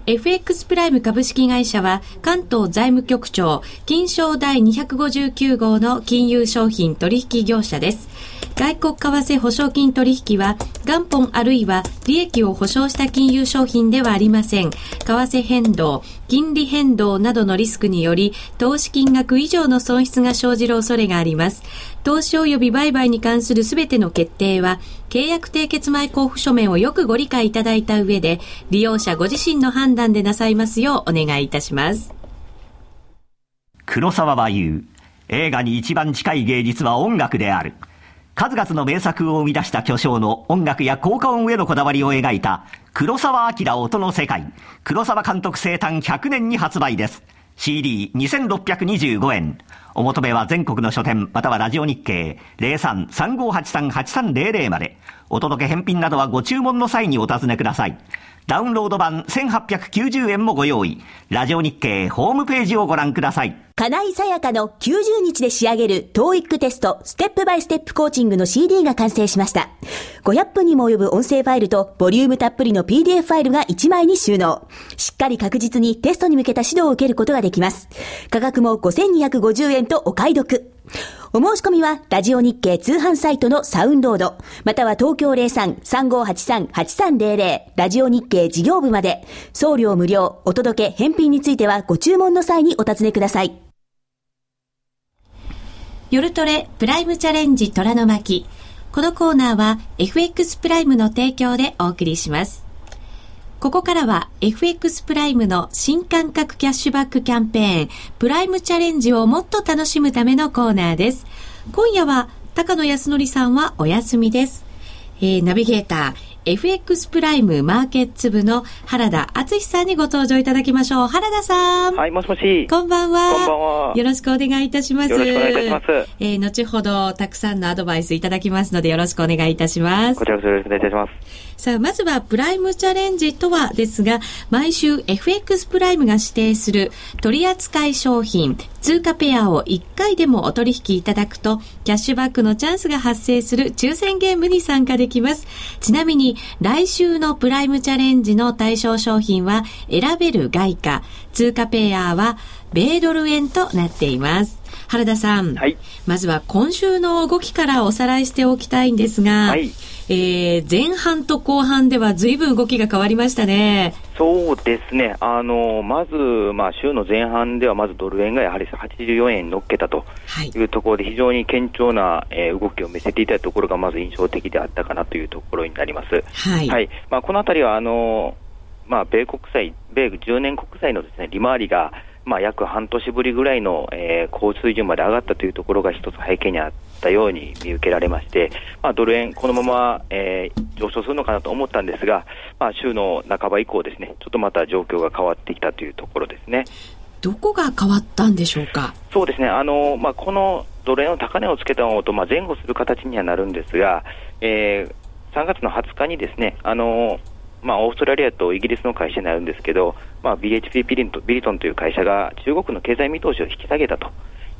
FX プライム株式会社は関東財務局長金賞第259号の金融商品取引業者です。外国為替保証金取引は元本あるいは利益を保証した金融商品ではありません。為替変動、金利変動などのリスクにより投資金額以上の損失が生じる恐れがあります。投資及び売買に関するすべての決定は契約締結前交付書面をよくご理解いただいた上で利用者ご自身の判断でなさいますようお願いいたします。黒沢は言う。映画に一番近い芸術は音楽である。数々の名作を生み出した巨匠の音楽や効果音へのこだわりを描いた黒沢明音の世界。黒沢監督生誕100年に発売です。CD2625 円。お求めは全国の書店またはラジオ日経0335838300まで。お届け返品などはご注文の際にお尋ねください。ダウンロード版1890円もご用意。ラジオ日経ホームページをご覧ください。金井さやかの90日で仕上げる TOEIC テストステップバイステップコーチングの CD が完成しました。500分にも及ぶ音声ファイルとボリュームたっぷりの PDF ファイルが1枚に収納。しっかり確実にテストに向けた指導を受けることができます。価格も5250円とお買い得。お申し込みは、ラジオ日経通販サイトのサウンロード、または東京03-3583-8300、ラジオ日経事業部まで、送料無料、お届け、返品についてはご注文の際にお尋ねください。夜トレプライムチャレンジ虎の巻。このコーナーは FX プライムの提供でお送りします。ここからは FX プライムの新感覚キャッシュバックキャンペーン、プライムチャレンジをもっと楽しむためのコーナーです。今夜は高野康則さんはお休みです。えー、ナビゲーター、FX プライムマーケッツ部の原田敦さんにご登場いただきましょう。原田さん。はい、もしもし。こんばんは。こんばんは。よろしくお願いいたします。よろしくお願いいたします。えー、後ほどたくさんのアドバイスいただきますのでよろしくお願いいたします。こちらこそよろしくお願いいたします。さあ、まずはプライムチャレンジとはですが、毎週 FX プライムが指定する取扱い商品、通貨ペアを1回でもお取引いただくと、キャッシュバックのチャンスが発生する抽選ゲームに参加できます。ちなみに、来週のプライムチャレンジの対象商品は、選べる外貨、通貨ペアは、米ドル円となっています。原田さん、はい、まずは今週の動きからおさらいしておきたいんですが、はい、えー、前半と後半ではずいぶん動きが変わりましたね。そうですね。あの、まず、まあ、週の前半ではまずドル円がやはり84円に乗っけたというところで、非常に堅調な、えー、動きを見せていたところがまず印象的であったかなというところになります。はい。はい、まあ、このあたりは、あの、まあ、米国債、米10年国債のですね、利回りが、まあ、約半年ぶりぐらいの、えー、高水準まで上がったというところが一つ背景にあったように見受けられまして、まあ、ドル円、このまま、えー、上昇するのかなと思ったんですが、まあ、週の半ば以降ですね、ちょっとまた状況が変わってきたというところですね。どこが変わったんでしょうか？そうですね、あのまあ、このドル円の高値をつけたのと、まあ、前後する形にはなるんですが、えー、3月の20日にですね、あのまあ、オーストラリアとイギリスの会社になるんですけど、まあ、BHP ビリトビリトンという会社が中国の経済見通しを引き下げたと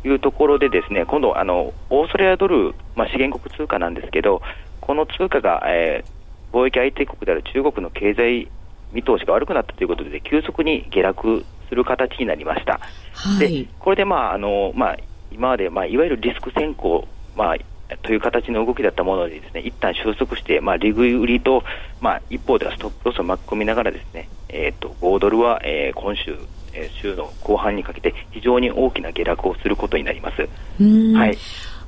いうところで、ですね今度あの、オーストラリアドル、まあ、資源国通貨なんですけど、この通貨が、えー、貿易相手国である中国の経済見通しが悪くなったということで、急速に下落する形になりました。はい、でこれで、まああのまあ、今まで、まあ、いわゆるリスク先行、まあという形の動きだったものでですね、一旦収束して、まあ、利食い売りと、まあ、一方ではストップロスを巻き込みながらですね、えっ、ー、と、5ドルは、えー、今週、えー、週の後半にかけて非常に大きな下落をすることになります。はい。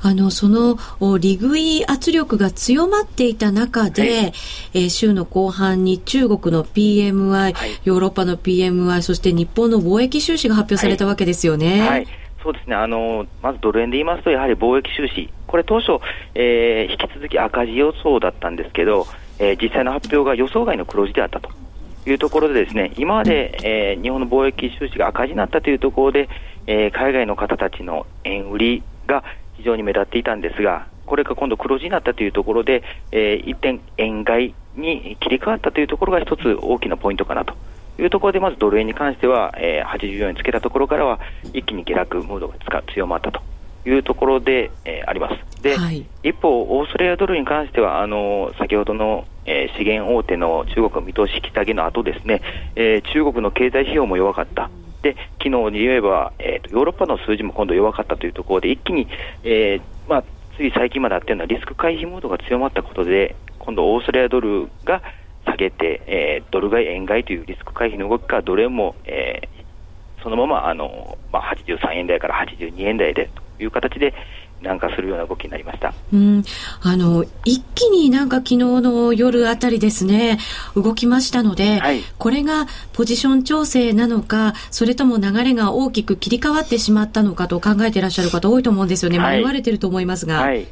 あの、その、利食い圧力が強まっていた中で、はい、えー、週の後半に中国の PMI、はい、ヨーロッパの PMI、そして日本の貿易収支が発表されたわけですよね。はい、はいそうですね、あのまずドル円で言いますと、やはり貿易収支、これ当初、えー、引き続き赤字予想だったんですけど、えー、実際の発表が予想外の黒字であったというところで、ですね今まで、えー、日本の貿易収支が赤字になったというところで、えー、海外の方たちの円売りが非常に目立っていたんですが、これが今度黒字になったというところで、えー、一点円買いに切り替わったというところが一つ大きなポイントかなというところで、まずドル円に関しては、えー、84円つけたところからは、一気に下落ムードが強まったというところで、えー、あります。で、はい、一方、オーストラリアドルに関しては、あの先ほどの、えー、資源大手の中国の見通し引き下げの後ですね、えー、中国の経済指標も弱かった。で、昨日に言えば、えーと、ヨーロッパの数字も今度弱かったというところで、一気に、えーまあ、つい最近まであったようなリスク回避モードが強まったことで、今度、オーストラリアドルが下げて、えー、ドル買い、円買いというリスク回避の動きがどれも、えー、そのままあの、まあ、83円台から82円台でという形で、南下するような動きになりました。うん、あの一気になんか昨日の夜あたりですね動きましたので、はい、これがポジション調整なのかそれとも流れが大きく切り替わってしまったのかと考えていらっしゃる方多いと思うんですよね。はい、迷われてると思いますが。はい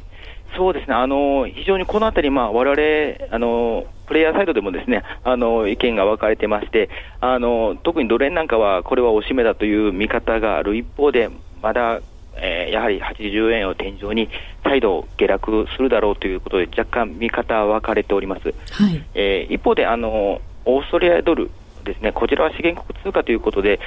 そうですね、あの非常にこのあたり、まあ、我々あのプレイヤーサイドでもですねあの意見が分かれてまして、あの特にドル円なんかは、これはおしめだという見方がある一方で、まだ、えー、やはり80円を天井に再度下落するだろうということで、若干見方は分かれております。はい、えー、一方であの、オーストラリアドルですね、こちらは資源国通貨ということで、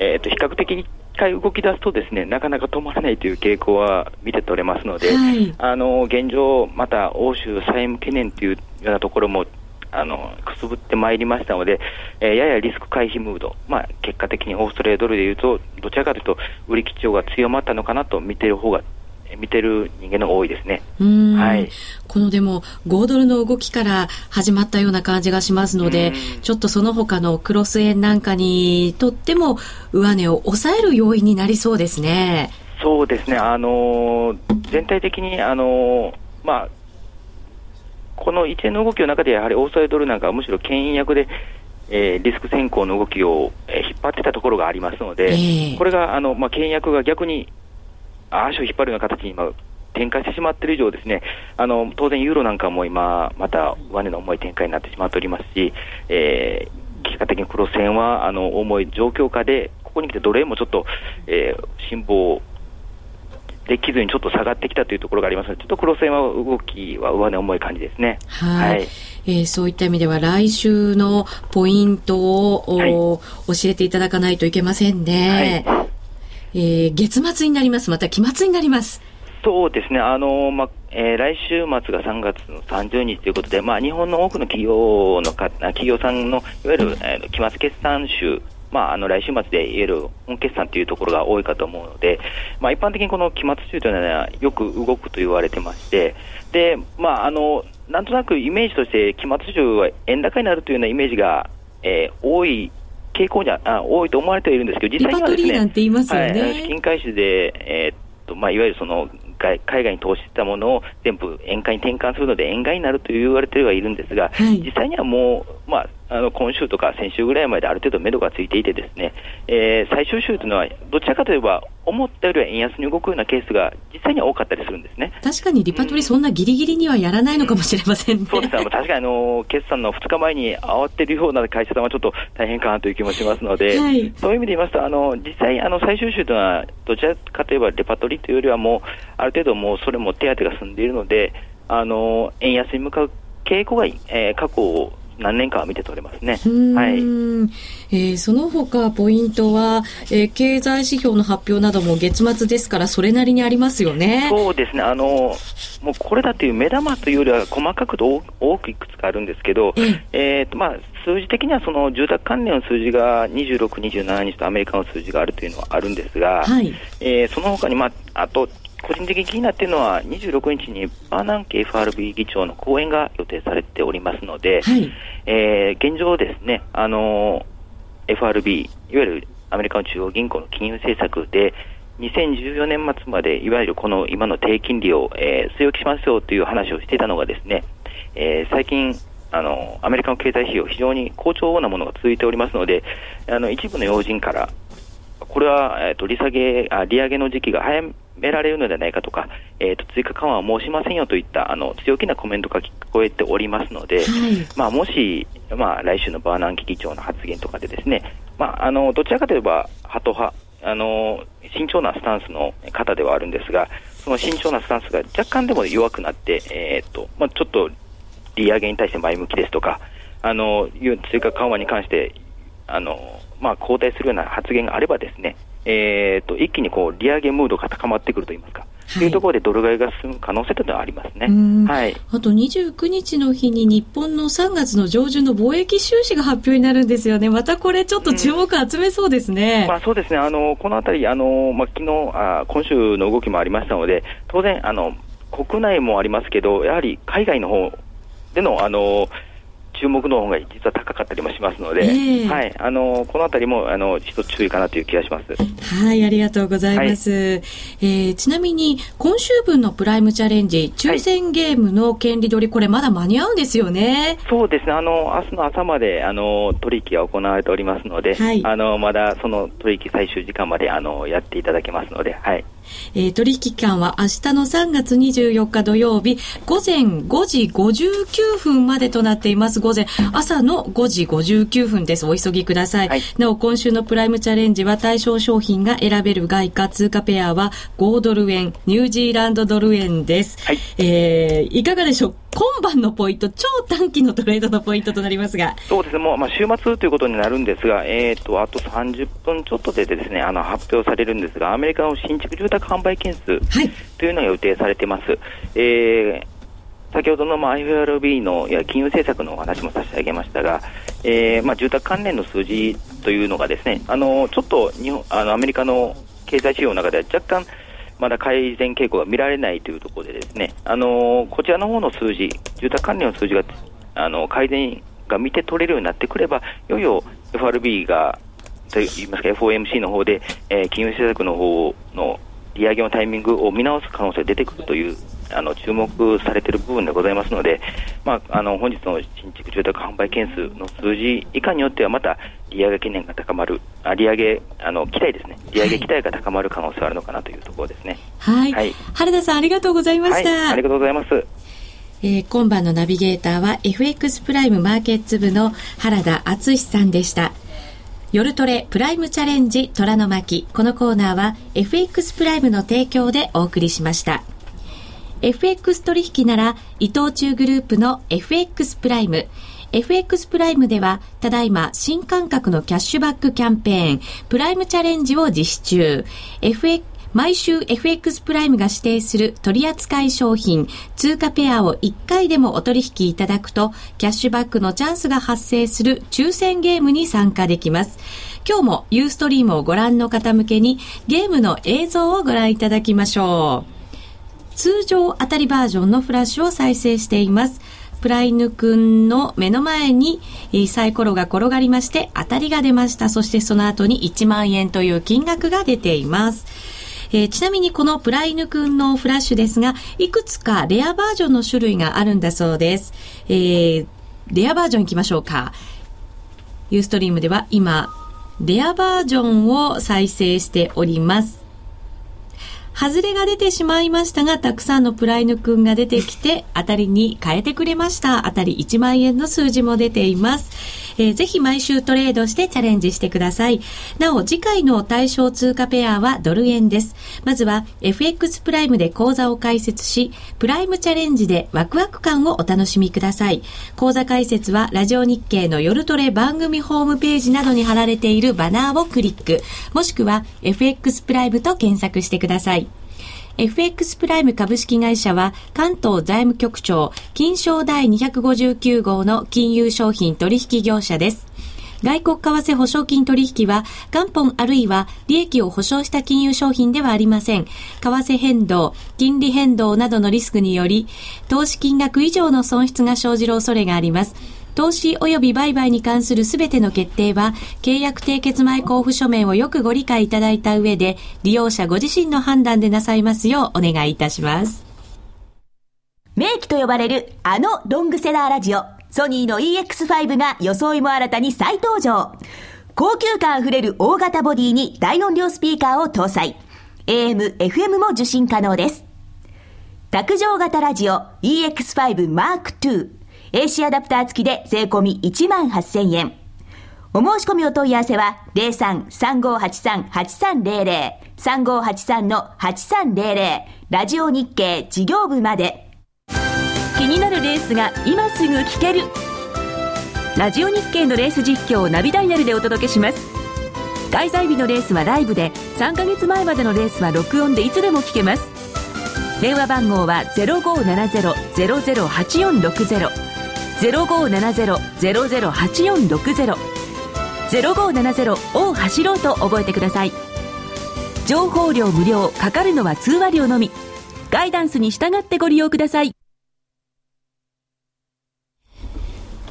えーと、比較的一回動き出すとですねなかなか止まらないという傾向は見て取れますので、はい、あの現状、また欧州債務懸念というようなところもあのくすぶってまいりましたので、えー、ややリスク回避ムード、まあ、結果的にオーストラリアドルでいうと、どちらかというと、売り基調が強まったのかなと見てる方が見てる人間の多いですね。はい。このでも、5ドルの動きから始まったような感じがしますので、ちょっとその他のクロス円なんかにとっても、上値を抑える要因になりそうですね。そうですね。あのー、全体的に、あのー、まあ、この一連の動きの中で、やはりオーストラリアドルなんかはむしろ牽引役で、えー、リスク先行の動きを、えー、引っ張ってたところがありますので、えー、これがあの、まあ、牽引役が逆に足を引っ張るような形に今、展開してしまっている以上ですね、あの当然ユーロなんかも今、また上値の重い展開になってしまっておりますし、えー、結果的に黒線はあの重い状況下で、ここに来てドル円もちょっと、えー、辛抱できずにちょっと下がってきたというところがありますので、ちょっと黒線は動きは上値重い感じですね。はい。えー、そういった意味では来週のポイントを、はい、教えていただかないといけませんね。はいえー、月末になります。また期末になります。そうですね。あの、ま、えー、来週末が3月の30日ということで、まあ、日本の多くの企業のか、企業さんの、いわゆる、えー、期末決算週、まあ、あの来週末でいわゆる本決算というところが多いかと思うので、まあ、一般的にこの期末週というのはよく動くと言われてまして、で、まあ、あの、なんとなくイメージとして期末週は円高になるというようなイメージが、えー、多い傾向にはあ多いと思われているんですけど、実際にはですね、はい、資金回収で、えー、っとまあ、いわゆるその海外に投資したものを全部円買いに転換するので円買いになると言われてはいるんですが、はい、実際にはもう、まあ、あの今週とか先週ぐらいまである程度目処がついていてですね、えー、最終週というのはどちらかといえば思ったよりは円安に動くようなケースが実際には多かったりするんですね。確かにリパトリ、そんなぎりぎりにはやらないのかもしれませんね、うん、そうです確かにあの決算の2日前に慌てるような会社さんはちょっと大変かなという気もしますので、はい、そういう意味で言いますとあの実際あの最終週というのはどちらかといえばレパトリというよりはもうある程度もうそれも手当が済んでいるのであの円安に向かう傾向が、えー、過去何年かは見て取れますね。はい。えー、その他ポイントは、えー、経済指標の発表なども月末ですから、それなりにありますよね。そうですね。あの、もうこれだという目玉というよりは細かくと多くいくつかあるんですけど、えっ、ー、と、まあ、数字的にはその住宅関連の数字が26、27日とアメリカの数字があるというのはあるんですが、はい、えー、その他に、まあ、あと、個人的に気になっているのは、26日にバーナンキ FRB 議長の講演が予定されておりますので、はい、えー、現状ですね、あの FRB、いわゆるアメリカの中央銀行の金融政策で、2014年末まで、いわゆるこの今の低金利を、えー、据え置きしますよという話をしていたのがですね、えー、最近、あのアメリカの経済費用、非常に好調なものが続いておりますので、あの一部の要人から、これは、えーと、利下げあ、利上げの時期が早められるのではないかとか、えーと、追加緩和は申しませんよといったあの強気なコメントが聞こえておりますので、はい、まあ、もし、まあ、来週のバーナンキ議長の発言とかでですね、まあ、あのどちらかといえば、ハト派、あの慎重なスタンスの方ではあるんですが、その慎重なスタンスが若干でも弱くなって、えーとまあ、ちょっと利上げに対して前向きですとか、あの追加緩和に関してあの、まあ、後退するような発言があればですね、えーと、一気にこう利上げムードが高まってくるといいますか、とい。うところでドル買いが進む可能性というのはありますね、はい、あと29日の日に日本の3月の上旬の貿易収支が発表になるんですよね、またこれ、ちょっと注目集めそうですね、うん、まあ、そうですね、あのこのあたり、あのまあ昨日あ今週の動きもありましたので、当然あの、国内もありますけど、やはり海外の方でのあの注目の方が実は高かったりもしますので、えー、はい、あのこのあたりもあの一つ注意かなという気がします。はい、ありがとうございます。はい、えー、ちなみに今週分のプライムチャレンジ抽選ゲームの権利取り、これまだ間に合うんですよね。そうですね。あの明日の朝まであの取引が行われておりますので、はい、あのまだその取引最終時間まであのやっていただけますので、はい。えー、取引期間は明日の3月24日土曜日午前5時59分までとなっています。午前、朝の5時59分です。お急ぎください。はい、なお、今週のプライムチャレンジは対象商品が選べる外貨通貨ペアは5ドル円、ニュージーランドドル円です。はい、えー、いかがでしょう今晩のポイント、超短期のトレードのポイントとなりますが。そうですね、もう、まあ、週末ということになるんですが、えっ、ー、と、あと30分ちょっとでですね、あの、発表されるんですが、アメリカの新築住宅販売件数というのが予定されています。はい、えー先ほどの、まあ、IFRB のいや金融政策のお話も差し上げましたが、えーまあ、住宅関連の数字というのがですねあのちょっと日本あのアメリカの経済指標の中では若干まだ改善傾向が見られないというところでですね、あのこちらの方の数字、住宅関連の数字があの改善が見て取れるようになってくれば、いよいよ FRB がといいますか FOMC の方で、えー、金融政策の方の利上げのタイミングを見直す可能性が出てくるというあの注目されている部分でございますので、まあ、あの本日の新築住宅販売件数の数字以下によってはまた利上げ懸念が高まる、あ利上げあの期待ですね、利上げ期待が高まる可能性があるのかなというところですね。はい、はい、原田さんありがとうございました、はい、ありがとうございます。えー、今晩のナビゲーターは FX プライムマーケッツ部の原田敦さんでした。夜トレプライムチャレンジ虎の巻。このコーナーは FX プライムの提供でお送りしました。FX 取引なら伊藤忠グループの FX プライム。FX プライムでは、ただいま新感覚のキャッシュバックキャンペーン、プライムチャレンジを実施中。FX 毎週 FX プライムが指定する取扱い商品、通貨ペアを1回でもお取引いただくと、キャッシュバックのチャンスが発生する抽選ゲームに参加できます。今日もユーストリームをご覧の方向けにゲームの映像をご覧いただきましょう。通常当たりバージョンのフラッシュを再生しています。プライヌくんの目の前にサイコロが転がりまして当たりが出ました。そしてその後に1万円という金額が出ています。えー、ちなみにこのプライヌくんのフラッシュですが、いくつかレアバージョンの種類があるんだそうです。えー、レアバージョン行きましょうか。ユーストリームでは今、レアバージョンを再生しております。外れが出てしまいましたが、たくさんのプライヌ君が出てきて、当たりに変えてくれました。当たり1万円の数字も出ています。えー、ぜひ毎週トレードしてチャレンジしてください。なお、次回の対象通貨ペアはドル円です。まずは FX プライムで講座を開設し、プライムチャレンジでワクワク感をお楽しみください。講座開設はラジオ日経の夜トレ番組ホームページなどに貼られているバナーをクリック、もしくは FX プライムと検索してください。FX プライム株式会社は関東財務局長金賞第259号の金融商品取引業者です。外国為替保証金取引は元本あるいは利益を保証した金融商品ではありません。為替変動、金利変動などのリスクにより、投資金額以上の損失が生じる恐れがあります。投資及び売買に関するすべての決定は、契約締結前交付書面をよくご理解いただいた上で、利用者ご自身の判断でなさいますようお願いいたします。名機と呼ばれるあのロングセラーラジオ、ソニーの EX5 が装いも新たに再登場。高級感あふれる大型ボディに大音量スピーカーを搭載。AM、FM も受信可能です。卓上型ラジオ EX5 Mark II AC アダプター付きで税込み1万8000円。お申し込みお問い合わせは03-3583-8300 3583-8300ラジオ日経事業部まで。気になるレースが今すぐ聞ける。ラジオ日経のレース実況をナビダイヤルでお届けします。開催日のレースはライブで3ヶ月前までのレースは録音でいつでも聞けます。電話番号は0570-008460 0570-008460 0570を走ろうと覚えてください情報量無料かかるのは通話料のみガイダンスに従ってご利用ください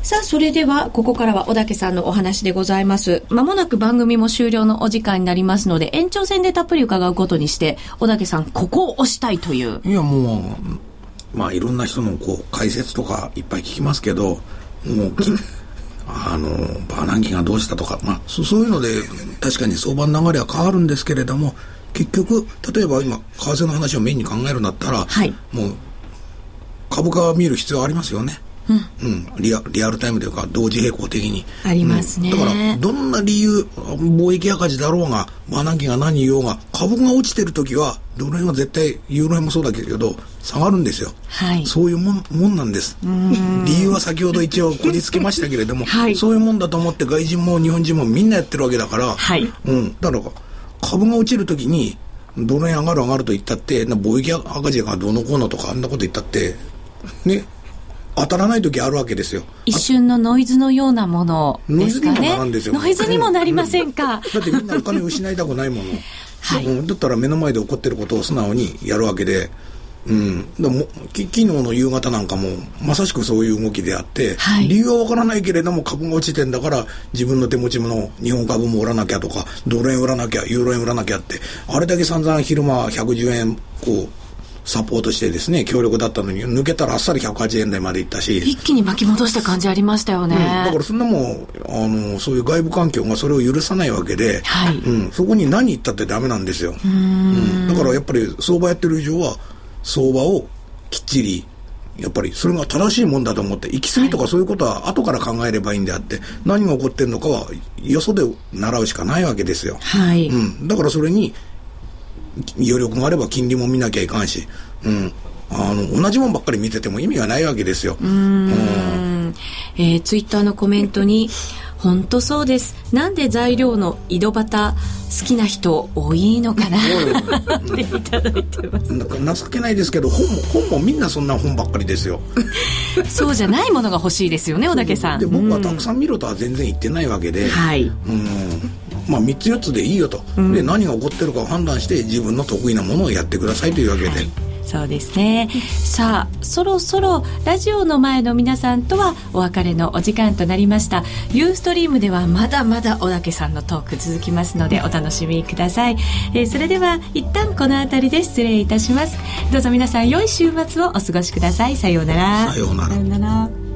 さあ、それでは、ここからは小竹さんのお話でございます。まもなく番組も終了のお時間になりますので、延長戦でたっぷり伺うことにして、小竹さん、ここを押したいという。いや、もう、まあいろんな人のこう解説とかいっぱい聞きますけどもう [laughs] あのバーナンキがどうしたとか、まあ、そそういうので確かに相場の流れは変わるんですけれども結局例えば今為替の話をメインに考えるんだったら、はい、もう株価は見る必要ありますよね。うん、リアリアルタイムというか同時並行的に。ありますね、うん、だからどんな理由貿易赤字だろうがバナンキが何言おうが株が落ちてる時はドル円は絶対ユーロ円もそうだけど下がるんですよ、はい、そういうもんもんなんです。理由は先ほど一応こじつけましたけれども、[laughs] はい、そういうもんだと思って外人も日本人もみんなやってるわけだから、はい、うん、だから株が落ちる時にドル円上がる上がると言ったって貿易赤字がどうのこうのとかあんなこと言ったってね当たらない時あるわけですよ。一瞬のノイズのようなものですかね。ノイズにもなりませんか。[laughs] だってみんなお金失いたくないもの、はい、だったら目の前で起こってることを素直にやるわけで。うん、でも昨日の夕方なんかもまさしくそういう動きであって、はい、理由は分からないけれども株が落ちてんだから自分の手持ちの日本株も売らなきゃとかドル円売らなきゃユーロ円売らなきゃってあれだけ散々昼間110円こうサポートしてですね、強力だったのに、抜けたらあっさり108円台までいったし。一気に巻き戻した感じありましたよね。うん、だからそんなもん、あの、そういう外部環境がそれを許さないわけで、はい、うん、そこに何言ったってダメなんですよ。うん,、だからやっぱり相場やってる以上は、相場をきっちり、やっぱりそれが正しいもんだと思って、行き過ぎとかそういうことは後から考えればいいんであって、何が起こってるのかはよそで習うしかないわけですよ。はい。うん。だからそれに、余力があれば金利も見なきゃいかんし、うん。あの、同じもんばっかり見てても意味がないわけですよ。うん。うん、えー、ツイッターのコメントに、本当そうです。なんで材料の井戸端好きな人多いのかな？っていただいてます。情けないですけど本も本もみんなそんな本ばっかりですよ。そうじゃないものが欲しいですよね、小竹さん。で僕はたくさん見ろとは全然言ってないわけで。はい。うん。まあ、3つ4つでいいよと、うん、で何が起こってるかを判断して自分の得意なものをやってくださいというわけで。はいそうですね。さあそろそろラジオの前の皆さんとはお別れのお時間となりました。ユーストリームではまだまだ小竹さんのトーク続きますのでお楽しみください、えー、それでは一旦この辺りで失礼いたします。どうぞ皆さん良い週末をお過ごしください。さようなら。さようなら